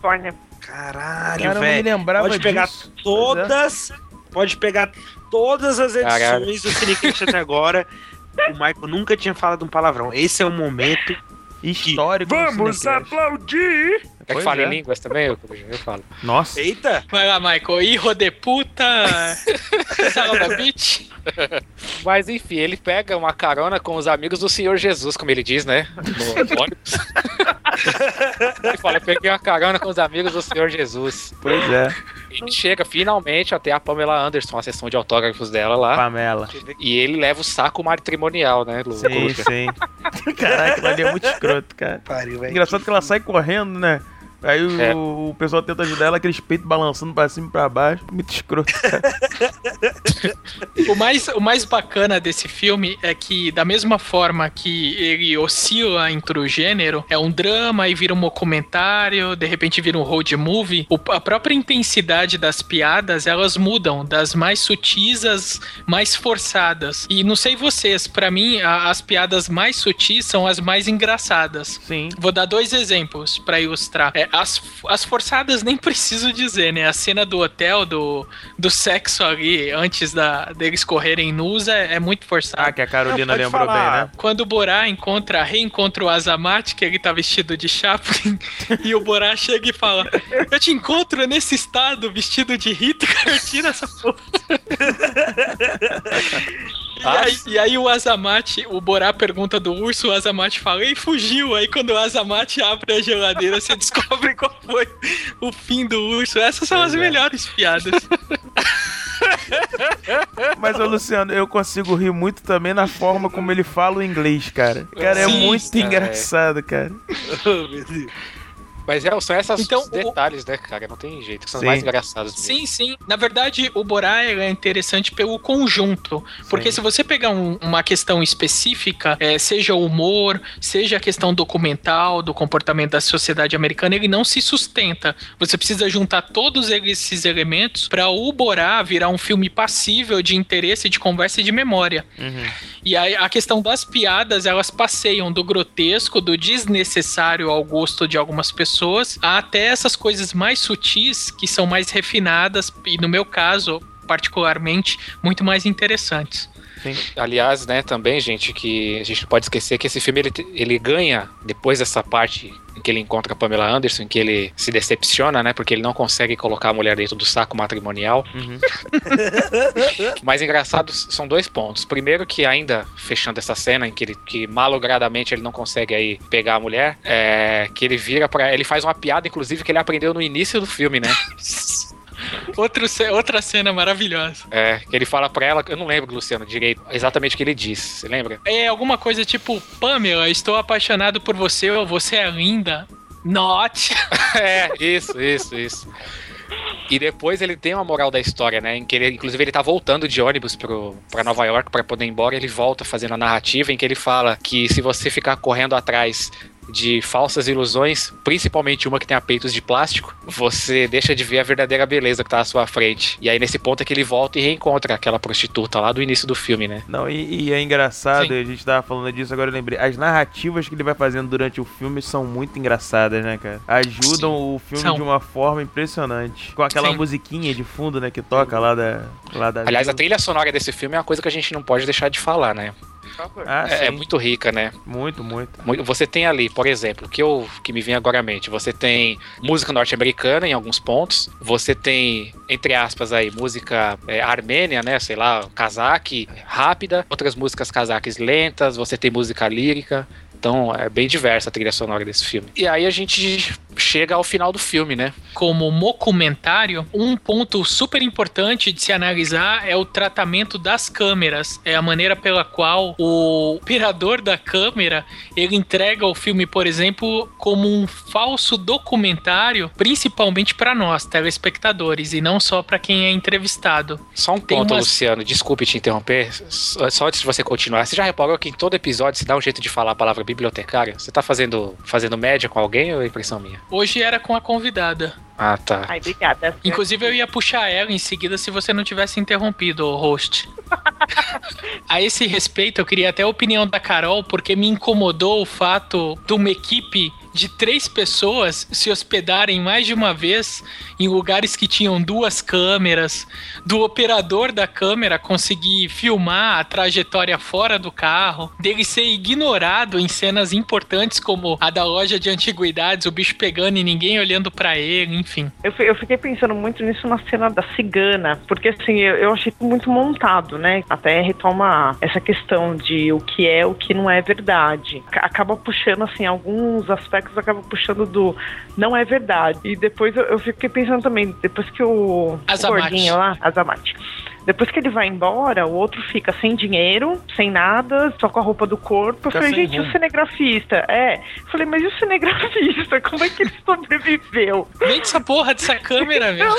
Torna. Caralho, Cara, eu não me velho. lembrava Pode pegar disso. todas. Pode pegar todas as Caralho. edições do Cinecast até agora. O Michael nunca tinha falado um palavrão. Esse é o momento. Histórico. do Vamos Cinecast. É que Pois fala é. em línguas também, eu, eu falo. Nossa. Eita! Vai lá, Michael. Hijo de puta. Salva bitch. Mas enfim, ele pega uma carona com os amigos do Senhor Jesus, como ele diz, né? No ônibus. ele fala: eu peguei uma carona com os amigos do Senhor Jesus. Pois é. Ele chega finalmente até a Pamela Anderson, a sessão de autógrafos dela lá. Pamela. E ele leva o saco matrimonial, né, Lu? Sim, sim. Caraca, ali é muito escroto, cara. Pariu, velho. Engraçado que ela sai correndo, né? Aí o, É. o pessoal tenta ajudar ela, aqueles peitos balançando pra cima e pra baixo. Muito escroto. O mais, o mais bacana desse filme é que, da mesma forma que ele oscila entre o gênero, é um drama e vira um documentário, de repente vira um road movie, o- a própria intensidade das piadas, elas mudam, das mais sutis às mais forçadas. E não sei vocês, pra mim, a- as piadas mais sutis são as mais engraçadas. Sim. Vou dar dois exemplos pra ilustrar. É, as, as forçadas nem preciso dizer, né? A cena do hotel, do, do sexo ali, antes da, deles correrem nus, é, é muito forçada. Ah, que a Carolina Não, lembrou falar. bem, né? Quando o Borá encontra, reencontra o Azamat, que ele tá vestido de Chaplin, e o Borá chega e fala: Eu te encontro nesse estado, vestido de Hitler, tira essa porra. E aí, e aí o Azamat, o Borá pergunta do urso, o Azamat fala, e fugiu. Aí quando o Azamat abre a geladeira, você descobre qual foi o fim do urso. Essas são as é. melhores piadas. Mas, ô Luciano, eu consigo rir muito também na forma como ele fala o inglês, cara. Cara, é Sim, muito cara, é. engraçado, cara. Mas é, são esses Então, o- detalhes, né, cara? Não tem jeito, que são Sim. mais engraçados. mesmo. Sim, sim. Na verdade, o Borá é interessante pelo conjunto. Porque Sim. se você pegar um- uma questão específica, é, seja o humor, seja a questão documental do comportamento da sociedade americana, ele não se sustenta. Você precisa juntar todos esses elementos para o Borá virar um filme passível de interesse, de conversa e de memória. Uhum. E aí a questão das piadas, elas passeiam do grotesco, do desnecessário ao gosto de algumas pessoas, até essas coisas mais sutis, que são mais refinadas, e no meu caso, particularmente, muito mais interessantes. Aliás, né, também, gente, que a gente não pode esquecer que esse filme ele, ele ganha depois dessa parte em que ele encontra a Pamela Anderson, em que ele se decepciona, né, porque ele não consegue colocar a mulher dentro do saco matrimonial. Uhum. O mais engraçado são dois pontos. Primeiro que ainda fechando essa cena em que ele que malogradamente ele não consegue aí pegar a mulher, é que ele vira para ele faz uma piada inclusive que ele aprendeu no início do filme, né? Outro, outra cena maravilhosa. É, que ele fala pra ela, eu não lembro, Luciano, direito, exatamente o que ele disse. Você lembra? É alguma coisa tipo, Pamela, estou apaixonado por você, ou você é linda. Not. É, isso, isso, isso. E depois ele tem uma moral da história, né? Em que ele, inclusive, ele tá voltando de ônibus pro, pra Nova York pra poder ir embora. Ele volta fazendo a narrativa em que ele fala que se você ficar correndo atrás de falsas ilusões, principalmente uma que tem peitos de plástico, você deixa de ver a verdadeira beleza que tá à sua frente. E aí, nesse ponto, é que ele volta e reencontra aquela prostituta lá do início do filme, né? Não, e, e é engraçado, Sim. a gente tava falando disso, agora eu lembrei. As narrativas que ele vai fazendo durante o filme são muito engraçadas, né, cara? Ajudam o filme São. de uma forma impressionante. Com aquela Sim. musiquinha de fundo, né, que toca lá da. Lá da Aliás, a trilha sonora desse filme é uma coisa que a gente não pode deixar de falar, né? Ah, É, é muito rica, né? Muito, muito. Muito- Você tem ali, por exemplo, que eu que me vem agora à mente, você tem música norte-americana em alguns pontos, você tem, entre aspas, aí, música é, armênia, né? Sei lá, cazaque rápida, outras músicas cazaques lentas, você tem música lírica. Então é bem diversa a trilha sonora desse filme. E aí a gente chega ao final do filme, né? como documentário, um ponto super importante de se analisar é o tratamento das câmeras. É a maneira pela qual o operador da câmera ele entrega o filme, por exemplo, como um falso documentário, principalmente para nós, telespectadores, e não só para quem é entrevistado. Só um Tem ponto, umas- Luciano, desculpe te interromper. Só, antes de você continuar, você já reparou que em todo episódio se dá um jeito de falar a palavra bibliotecária? Você tá fazendo, fazendo média com alguém ou é impressão minha? Hoje era com a convidada. Ah, tá. Ai, obrigada. Inclusive, eu ia puxar ela em seguida se você não tivesse interrompido o host. a esse respeito, eu queria até a opinião da Carol, porque me incomodou o fato de uma equipe de três pessoas se hospedarem mais de uma vez em lugares que tinham duas câmeras, do operador da câmera conseguir filmar a trajetória fora do carro, dele ser ignorado em cenas importantes como a da loja de antiguidades, o bicho pegando e ninguém olhando pra ele, enfim. Eu, eu fiquei pensando muito nisso na cena da cigana, porque assim, eu, eu achei muito montado, né? Até retoma essa questão de o que é, o que não é verdade. Ca- Acaba puxando, assim, alguns aspectos acaba puxando do não é verdade. E depois eu, eu fiquei pensando também, depois que o, o Azamate. gordinho lá, Azamate, depois que ele vai embora, o outro fica sem dinheiro, sem nada, só com a roupa do corpo. Eu falei, gente, rumo. o cinegrafista? É. Eu falei, mas e o cinegrafista? Como é que ele sobreviveu? Vende essa porra dessa câmera, meu.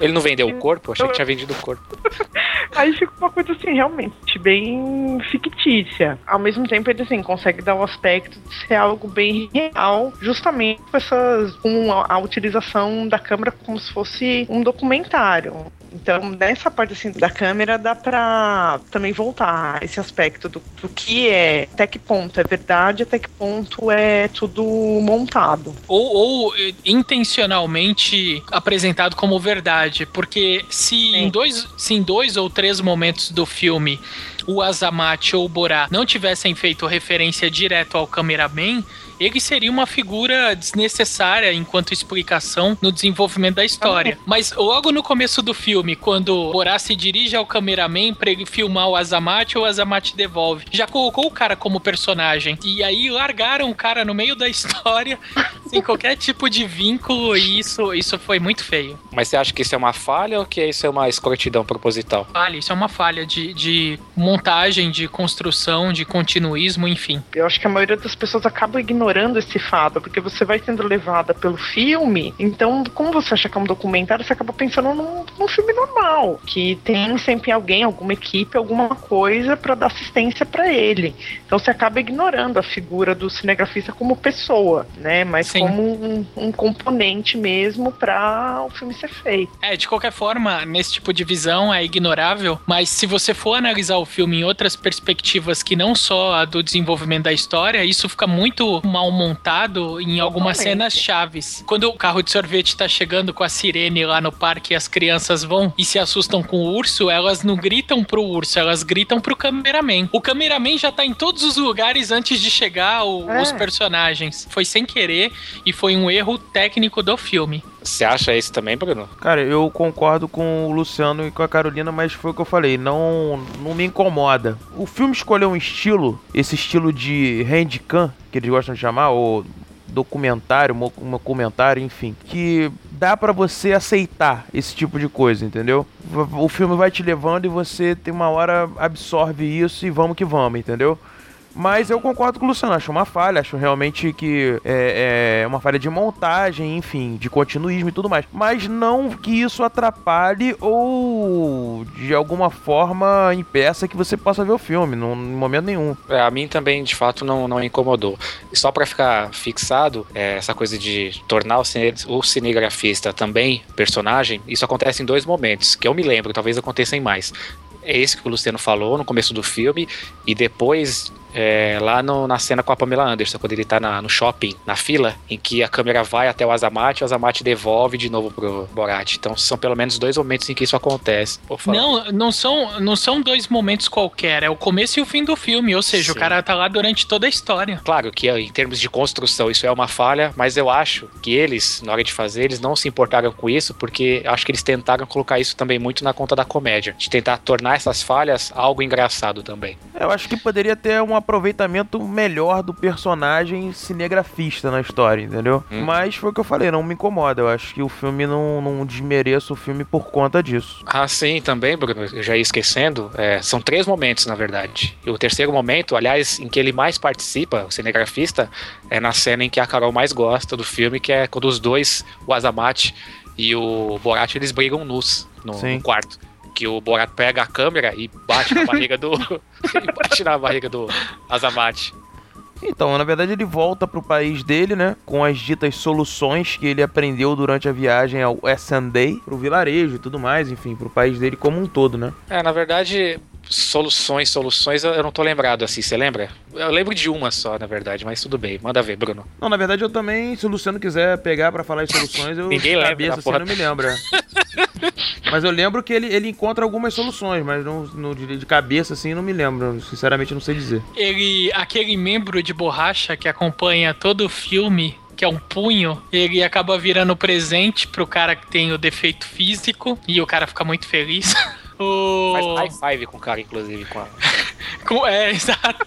Ele não vendeu o corpo? Achei que tinha vendido o corpo. Aí fica uma coisa assim, realmente, bem fictícia. Ao mesmo tempo, ele assim, consegue dar o aspecto de ser algo bem real, justamente com essas. com a, a utilização da câmera como se fosse um documentário. Então, nessa parte assim, da câmera dá pra também voltar a esse aspecto do, do que é, até que ponto é verdade, até que ponto é tudo montado. Ou, ou, eh, intencionalmente apresentado como verdade. Porque se em, dois, se em dois ou três momentos do filme o Azamate ou o Borá não tivessem feito referência direto ao cameraman, ele seria uma figura desnecessária enquanto explicação no desenvolvimento da história. Mas logo no começo do filme, quando o Borá se dirige ao cameraman pra ele filmar o Azamate, o Azamate devolve. Já colocou o cara como personagem. E aí largaram o cara no meio da história sem qualquer tipo de vínculo e isso, isso foi muito feio. Mas você acha que isso é uma falha ou que isso é uma escrotidão proposital? Falha, isso é uma falha de, de montagem, de construção, de continuismo, enfim. Eu acho que a maioria das pessoas acaba ignorando esse fato, porque você vai sendo levada pelo filme, então, como você acha que é um documentário, você acaba pensando num, num filme normal, que tem sempre alguém, alguma equipe, alguma coisa pra dar assistência pra ele. Então você acaba ignorando a figura do cinegrafista como pessoa, né? Mas Sim. como um, um componente mesmo pra o filme ser feito. É, de qualquer forma, nesse tipo de visão é ignorável, mas se você for analisar o filme em outras perspectivas que não só a do desenvolvimento da história, isso fica muito mal montado em algumas Totalmente. cenas chaves. Quando o carro de sorvete tá chegando com a sirene lá no parque e as crianças vão e se assustam com o urso, elas não gritam pro urso, elas gritam pro cameraman. O cameraman já tá em todos os lugares antes de chegar o- É. os personagens. Foi sem querer e foi um erro técnico do filme. Você acha isso também, Bruno? Cara, eu concordo com o Luciano e com a Carolina, mas foi o que eu falei, não, não me incomoda. O filme escolheu um estilo, esse estilo de handcam, que eles gostam de chamar, ou documentário, um documentário, enfim, que dá pra você aceitar esse tipo de coisa, entendeu? O filme vai te levando e você tem uma hora absorve isso e vamos que vamos, entendeu? Mas eu concordo com o Luciano, acho uma falha, acho realmente que é, é uma falha de montagem, enfim, de continuismo e tudo mais. Mas não que isso atrapalhe ou de alguma forma impeça que você possa ver o filme, num, em momento nenhum. É, a mim também, de fato, não, não incomodou. E só pra ficar fixado, é, essa coisa de tornar o, cine, o cinegrafista também personagem, isso acontece em dois momentos, que eu me lembro, talvez aconteça em mais. É esse que o Luciano falou no começo do filme, e depois é, lá no- na cena com a Pamela Anderson, quando ele tá na- no shopping, na fila, em que a câmera vai até o Azamate e o Azamate devolve de novo pro Borat. Então são pelo menos dois momentos em que isso acontece. Não, não são, não são dois momentos qualquer, é o começo e o fim do filme, ou seja, Sim. o cara tá lá durante toda a história. Claro que em termos de construção isso é uma falha, mas eu acho que eles, na hora de fazer, eles não se importaram com isso, porque acho que eles tentaram colocar isso também muito na conta da comédia, de tentar tornar essas falhas algo engraçado também. Eu acho que poderia ter um aproveitamento melhor do personagem cinegrafista na história, entendeu? Hum. Mas foi o que eu falei, não me incomoda. Eu acho que o filme não, não desmereça o filme por conta disso. Ah, sim, também, Bruno, eu já ia esquecendo, é, são três momentos, na verdade. E o terceiro momento, aliás, em que ele mais participa, o cinegrafista, é na cena em que a Carol mais gosta do filme, que é quando os dois, o Azamate e o Borat, eles brigam nus no, no quarto. Que o Borat pega a câmera e bate na barriga do. e bate na barriga do Azamate. Então, na verdade, ele volta pro país dele, né? Com as ditas soluções que ele aprendeu durante a viagem ao S&A, pro vilarejo e tudo mais, enfim, pro país dele como um todo, né? É, na verdade, soluções, soluções, eu não tô lembrado assim, você lembra? Eu lembro de uma só, na verdade, mas tudo bem. Manda ver, Bruno. Não, na verdade eu também, se o Luciano quiser pegar pra falar as soluções, eu Ninguém de lembra cabeça assim, não me lembra. mas eu lembro que ele, ele encontra algumas soluções, mas não, no, de, de cabeça assim não me lembro. Sinceramente não sei dizer. Ele, aquele membro de borracha que acompanha todo o filme, que é um punho, ele acaba virando presente pro cara que tem o defeito físico e o cara fica muito feliz. O... Faz high five com o cara, inclusive. Com a... Com- É, exato.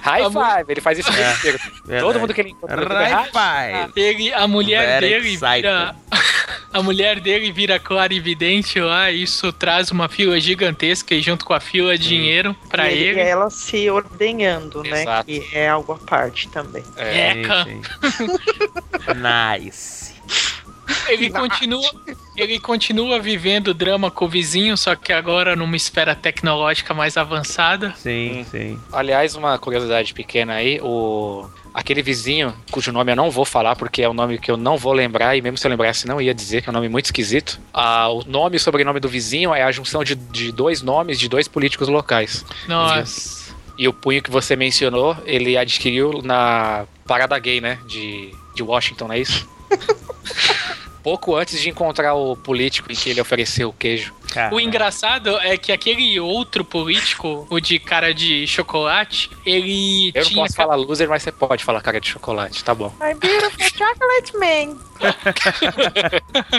High A mu- five, ele faz isso o É, inteiro. verdade. Todo mundo que ele encontra. ele vai, five. Ele, a mulher Very dele excited. vira. A mulher dele vira clarividente lá, isso traz uma fila gigantesca e junto com a fila dinheiro pra e, ele. E ela se ordenhando, né? Exato. Que é algo à parte também. É, Eca. Nice. Ele continua, ele continua vivendo o drama com o vizinho, só que agora numa esfera tecnológica mais avançada. Sim, sim. Aliás, uma curiosidade pequena aí, o aquele vizinho, cujo nome eu não vou falar porque é um nome que eu não vou lembrar e mesmo se eu lembrasse não ia dizer que é um nome muito esquisito. Ah, o nome e sobrenome do vizinho é a junção de, de dois nomes de dois políticos locais. Nossa. E o punho que você mencionou, ele adquiriu na parada gay, né, de, de Washington, não é isso? Pouco antes de encontrar o político em que ele ofereceu o queijo. O engraçado é que aquele outro político, o de cara de chocolate, ele Eu não tinha. posso falar loser, mas você pode falar cara de chocolate, tá bom. My beautiful chocolate man.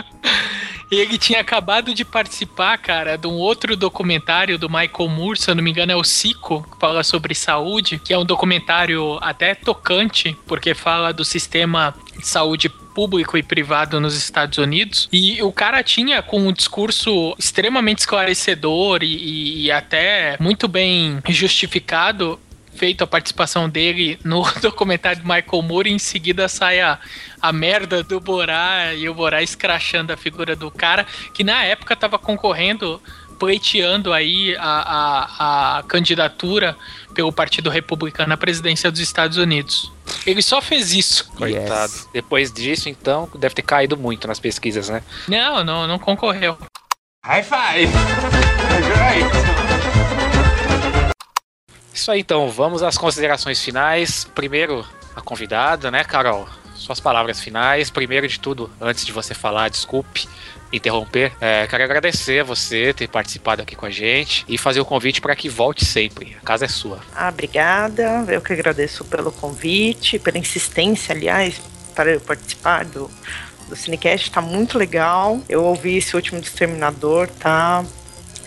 Ele tinha acabado de participar, cara, de um outro documentário do Michael Moore, se eu não me engano, é o Cico, que fala sobre saúde, que é um documentário até tocante, porque fala do sistema de saúde público e privado nos Estados Unidos. E o cara tinha com um discurso extremamente esclarecedor e, e- até muito bem justificado feito a participação dele no documentário do Michael Moore e em seguida sai a, a merda do Borá e o Borá escrachando a figura do cara que na época estava concorrendo pleiteando aí a, a, a candidatura pelo Partido Republicano à presidência dos Estados Unidos. Ele só fez isso. Coitado. Depois disso, então, deve ter caído muito nas pesquisas, né? Não, não, não concorreu. High five! Isso aí, então, vamos às considerações finais. Primeiro, a convidada, né, Carol? Suas palavras finais. Primeiro de tudo, antes de você falar, desculpe interromper, é, quero agradecer a você ter participado aqui com a gente e fazer o convite para que volte sempre. A casa é sua. Ah, obrigada. Eu que agradeço pelo convite, pela insistência, aliás, para eu participar do, do Cinecast. Tá muito legal. Eu ouvi esse último do Exterminador, tá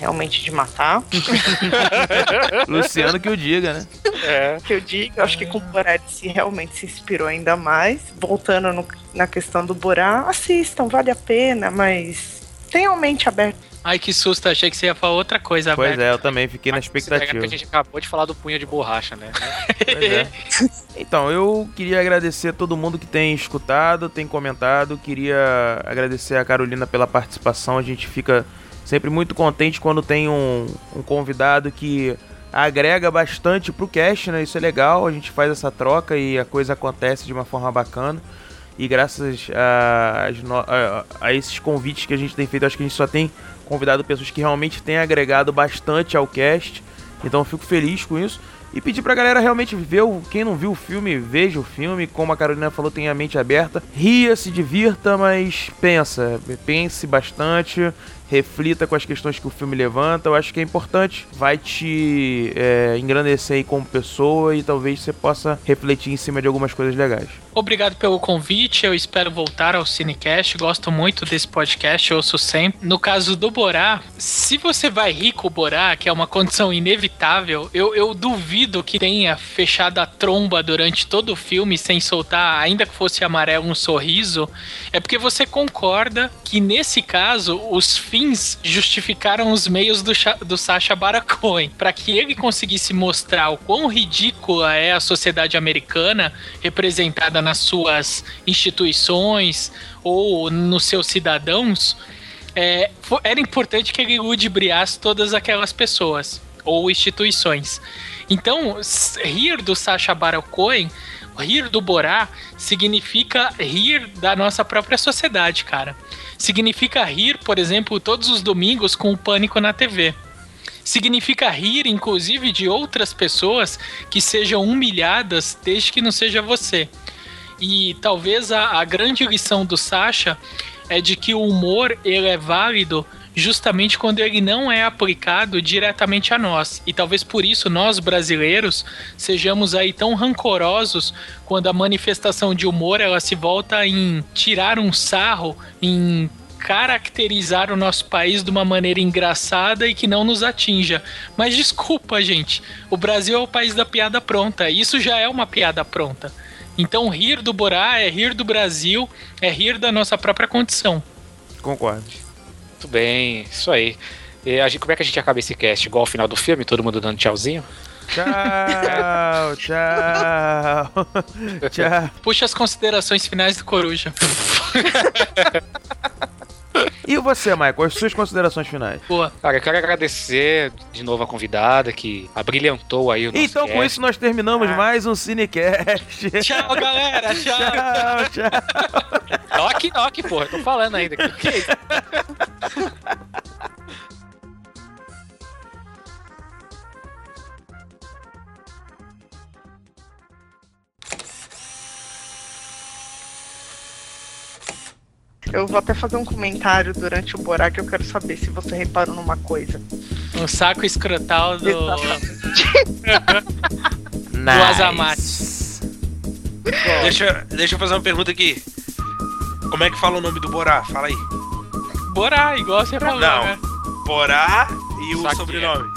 realmente de matar. Luciano que o diga, né? É. que eu digo, eu acho que com o Borá ele se realmente se inspirou ainda mais. Voltando no- na questão do Borá, assistam, vale a pena, mas tenham mente aberta. Ai, que susto, achei que você ia falar outra coisa, Pois Alberto. é, eu também fiquei na É que expectativa. a gente acabou de falar do punho de borracha, né? Pois é. Então, eu queria agradecer a todo mundo que tem escutado, tem comentado. Queria agradecer a Carolina pela participação. A gente fica sempre muito contente quando tem um, um convidado que agrega bastante pro cast, né? Isso é legal, a gente faz essa troca e a coisa acontece de uma forma bacana. E graças a, a- a esses convites que a gente tem feito, acho que a gente só tem convidado pessoas que realmente têm agregado bastante ao cast. Então eu fico feliz com isso. E pedir pra galera realmente ver, quem não viu o filme, veja o filme. Como a Carolina falou, tenha a mente aberta. Ria, se divirta, mas pensa. Pense bastante. Reflita com as questões que o filme levanta. Eu acho que é importante. Vai te é, engrandecer aí como pessoa e talvez você possa refletir em cima de algumas coisas legais. Obrigado pelo convite, eu espero voltar ao Cinecast, gosto muito desse podcast, ouço sempre. No caso do Borá, se você vai rir com o Borá, que é uma condição inevitável, eu, eu duvido que tenha fechado a tromba durante todo o filme sem soltar, ainda que fosse amarelo, um sorriso, é porque você concorda que nesse caso os fins justificaram os meios do, do Sacha Baron para que ele conseguisse mostrar o quão ridícula é a sociedade americana representada nas suas instituições ou nos seus cidadãos, é, era importante que ele ludibriasse todas aquelas pessoas ou instituições. Então, rir do Sacha Baron rir do Borá, significa rir da nossa própria sociedade, cara. Significa rir, por exemplo, todos os domingos com o Pânico na TV. significa rir, inclusive, de outras pessoas que sejam humilhadas, desde que não seja você. E talvez a, a grande lição do Sasha é de que o humor ele é válido justamente quando ele não é aplicado diretamente a nós. E talvez por isso nós brasileiros sejamos aí tão rancorosos quando a manifestação de humor ela se volta em tirar um sarro, em caracterizar o nosso país de uma maneira engraçada e que não nos atinja. Mas desculpa, gente, o Brasil é o país da piada pronta. Isso já é uma piada pronta. Então rir do Borá é rir do Brasil, é rir da nossa própria condição. Concordo. Muito bem, isso aí. E a gente, como é que a gente acaba esse cast? Igual ao final do filme, todo mundo dando tchauzinho? Tchau, tchau, tchau. Puxa as considerações finais do Coruja. E você, Michael, as suas considerações finais? Boa. Cara, eu quero agradecer de novo a convidada que abrilhantou aí o nosso Então, com cast. isso, nós terminamos mais um Cinecast. Tchau, galera. Tchau. tchau, tchau. Knock, knock, porra, tô falando ainda. Que, que é isso? Eu vou até fazer um comentário durante o Borá que eu quero saber se você reparou numa coisa. Um saco escrotal do, do Nice. Azamate. Deixa, deixa eu fazer uma pergunta aqui. Como é que fala o nome do Borá? Fala aí. Borá, igual você falou, Não. né? Borá e o Saque sobrenome.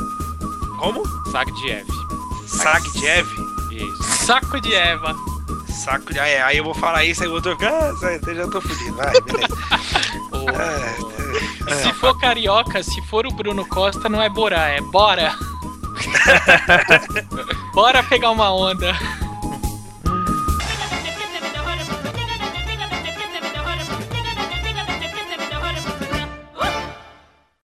Como? Saco de Eve. Sagdiev? Isso. Saco de Eva. Saco de. É, aí eu vou falar isso, aí o outro fica. Ah, já tô fudido. Vai, beleza. É, Se for carioca, se for o Bruno Costa, não é Borá, é Bora. Bora pegar uma onda.